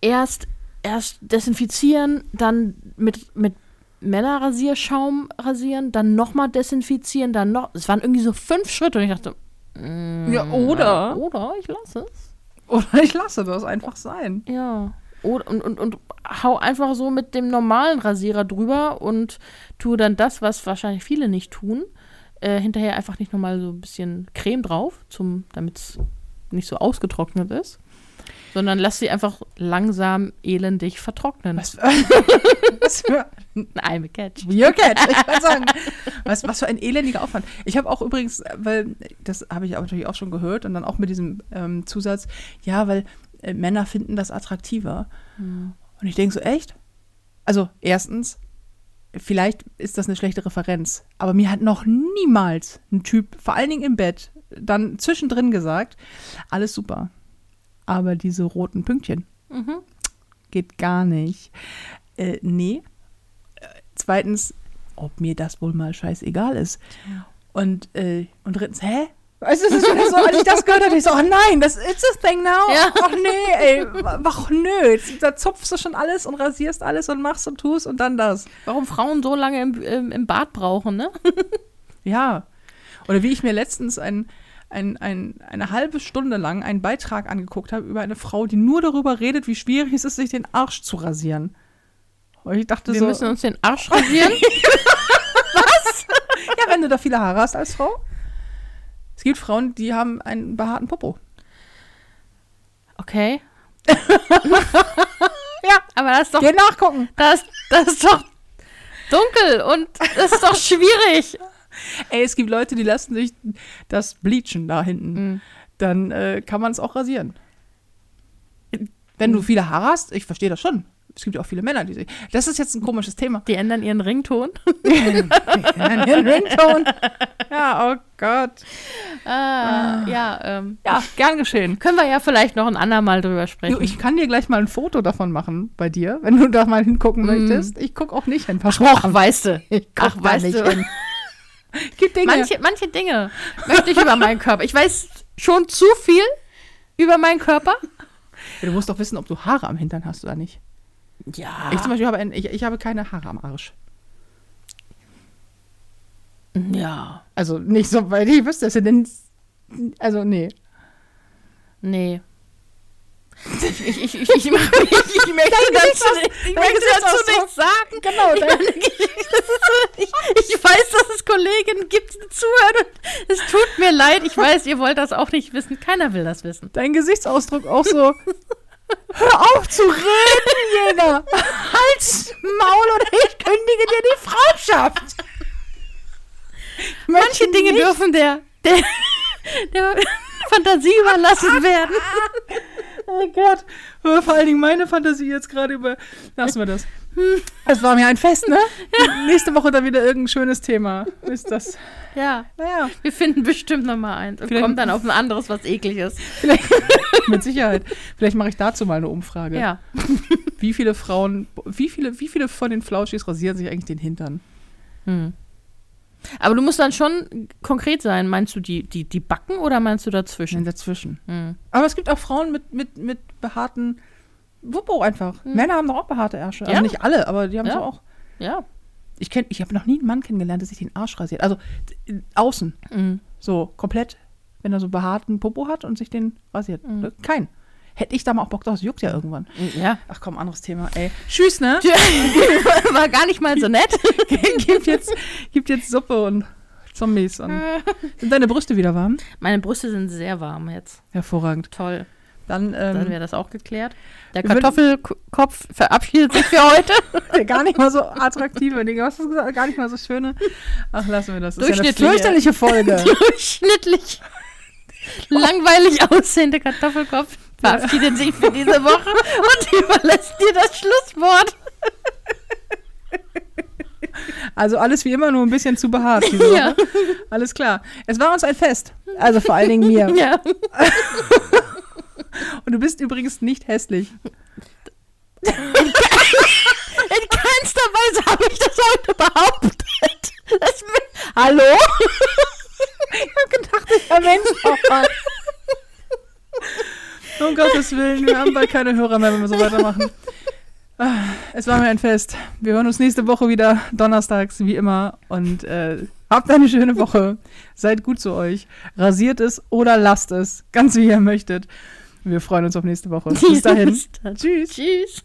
erst, erst desinfizieren, dann mit, mit Männerrasierschaum rasieren, dann nochmal desinfizieren, dann noch. Es waren irgendwie so fünf Schritte und ich dachte, mm, Ja, oder? Oder ich lasse es. Oder ich lasse das einfach sein. Ja. Oder, und, und, und hau einfach so mit dem normalen Rasierer drüber und tue dann das, was wahrscheinlich viele nicht tun. Äh, hinterher einfach nicht nochmal so ein bisschen Creme drauf, damit es nicht so ausgetrocknet ist. Sondern lass sie einfach langsam elendig vertrocknen. Was, [LAUGHS] was für I'm a catch. Your catch, ich kann sagen. Was, was für ein elendiger Aufwand. Ich habe auch übrigens, weil das habe ich aber natürlich auch schon gehört und dann auch mit diesem ähm, Zusatz, ja, weil äh, Männer finden das attraktiver. Und ich denke so, echt? Also, erstens, vielleicht ist das eine schlechte Referenz, aber mir hat noch niemals ein Typ, vor allen Dingen im Bett, dann zwischendrin gesagt, alles super. Aber diese roten Pünktchen Mhm. geht gar nicht. Äh, nee. Äh, Zweitens, ob mir das wohl mal scheißegal ist. Und, äh, und drittens, hä? Weißt du, das ist wieder so, als ich das gehört habe, ich so, oh nein, das it's a thing now. Ja. Ach nee, ey, ach nö. Da zupfst du schon alles und rasierst alles und machst und tust und dann das. Warum Frauen so lange im, im, im Bad brauchen, ne? [LAUGHS] Ja. Oder wie ich mir letztens ein, ein, ein, eine halbe Stunde lang einen Beitrag angeguckt habe über eine Frau, die nur darüber redet, wie schwierig es ist, sich den Arsch zu rasieren. Und ich dachte Wir so, müssen uns den Arsch rasieren. [LAUGHS] [LAUGHS] ja, wenn du da viele Haare hast als Frau. Es gibt Frauen, die haben einen behaarten Popo. Okay. [LAUGHS] Ja. Aber das ist doch Geh nachgucken. Das, das ist doch dunkel und das ist doch schwierig. Ey, es gibt Leute, die lassen sich das bleachen da hinten. Mhm. Dann äh, kann man es auch rasieren. Wenn du viele Haare hast, ich verstehe das schon. Es gibt ja auch viele Männer, die sich. Das ist jetzt ein komisches Thema. Die ändern ihren Rington. [LAUGHS] Ja, den Ringtone. Ja, oh Gott. Ah, ja, ähm, Ja, gern geschehen. können wir ja vielleicht noch ein andermal drüber sprechen. Du, ich kann dir gleich mal ein Foto davon machen bei dir, wenn du da mal hingucken möchtest. Ich gucke auch nicht hin, versprochen. Ach, weißt du. Ich Ach, guck da weißt nicht du. hin. Gibt Dinge. Manche, manche Dinge möchte ich über meinen Körper. Ich weiß schon zu viel über meinen Körper. Ja, du musst doch wissen, ob du Haare am Hintern hast oder nicht. Ja. Ich zum Beispiel habe, ein, ich, ich habe keine Haare am Arsch. ja. Also nicht so, weil ich wüsste ja denn. Also, nee. Nee. Ich, ich, ich, ich, ich, [LAUGHS] ich, ich möchte dazu, ich möchte dazu nichts sagen. Genau, Ich, ich, ich weiß, dass es Kolleginnen gibt, die zuhören. Es tut mir leid. Ich weiß, ihr wollt das auch nicht wissen. Keiner will das wissen. Dein Gesichtsausdruck auch so. [LAUGHS] Hör auf zu reden, Jäger! Halt's Maul oder ich kündige dir die Freundschaft! Manche Dinge nicht- dürfen der, der, der Fantasie überlassen werden. [LAUGHS] Oh Gott. Vor allen Dingen meine Fantasie jetzt gerade über. Lassen wir das. Es war mir ein Fest, ne? Nächste Woche dann wieder irgendein schönes Thema. Ist das. Ja, Naja, wir finden bestimmt noch mal eins und Vielleicht- kommen dann auf ein anderes, was eklig ist. [LAUGHS] mit Sicherheit. Vielleicht mache ich dazu mal eine Umfrage. Ja. Wie viele Frauen, wie viele, wie viele von den Flauschis rasieren sich eigentlich den Hintern? Hm. Aber du musst dann schon konkret sein. Meinst du die, die, die Backen oder meinst du dazwischen? Dazwischen. Hm. Aber es gibt auch Frauen mit, mit, mit behaarten Wuppo einfach. Männer haben doch auch behaarte Ärsche. Also Ja. nicht alle, aber die haben Ja. so auch. Ja. Ich, kenn- ich habe noch nie einen Mann kennengelernt, der sich den Arsch rasiert. Also d- außen. Mhm. So komplett, wenn er so behaarten Popo hat und sich den rasiert. Mhm. Kein. Hätte ich da mal auch Bock drauf, juckt ja irgendwann. Ja. Ach komm, anderes Thema, ey. Tschüss, ne? [LAUGHS] War gar nicht mal so nett. [LAUGHS] gibt, jetzt, gibt jetzt Suppe und Zombies. Und [LAUGHS] sind deine Brüste wieder warm? Meine Brüste sind sehr warm jetzt. Hervorragend. Toll. Dann, Dann ähm, wäre das auch geklärt. Der Kartoffelkopf verabschiedet sich für heute. [LAUGHS] gar nicht mal so attraktive Dinge. Was hast du gesagt? Gar nicht mal so schöne. Ach, lassen wir das. Das ist ja eine Durchschnittliche. fürchterliche Folge. [LAUGHS] Durchschnittlich. langweilig aussehende Kartoffelkopf verabschiedet sich für diese Woche und überlässt dir das Schlusswort. Also alles wie immer, nur ein bisschen zu behaart. Ja. Alles klar. Es war uns ein Fest. Also vor allen Dingen mir. Ja. [LAUGHS] Und du bist übrigens nicht hässlich. In keinster Weise habe ich das heute behauptet. Das Hallo? Ich hab gedacht, ich erwähne es nochmal. Um Gottes Willen, wir haben bald keine Hörer mehr, wenn wir so weitermachen. Ah, Es war mir ein Fest. Wir hören uns nächste Woche wieder, donnerstags, wie immer. Und äh, habt eine schöne Woche. Seid gut zu euch. Rasiert es oder lasst es. Ganz wie ihr möchtet. Wir freuen uns auf nächste Woche. [LAUGHS] Bis dahin. Tschüss. Tschüss.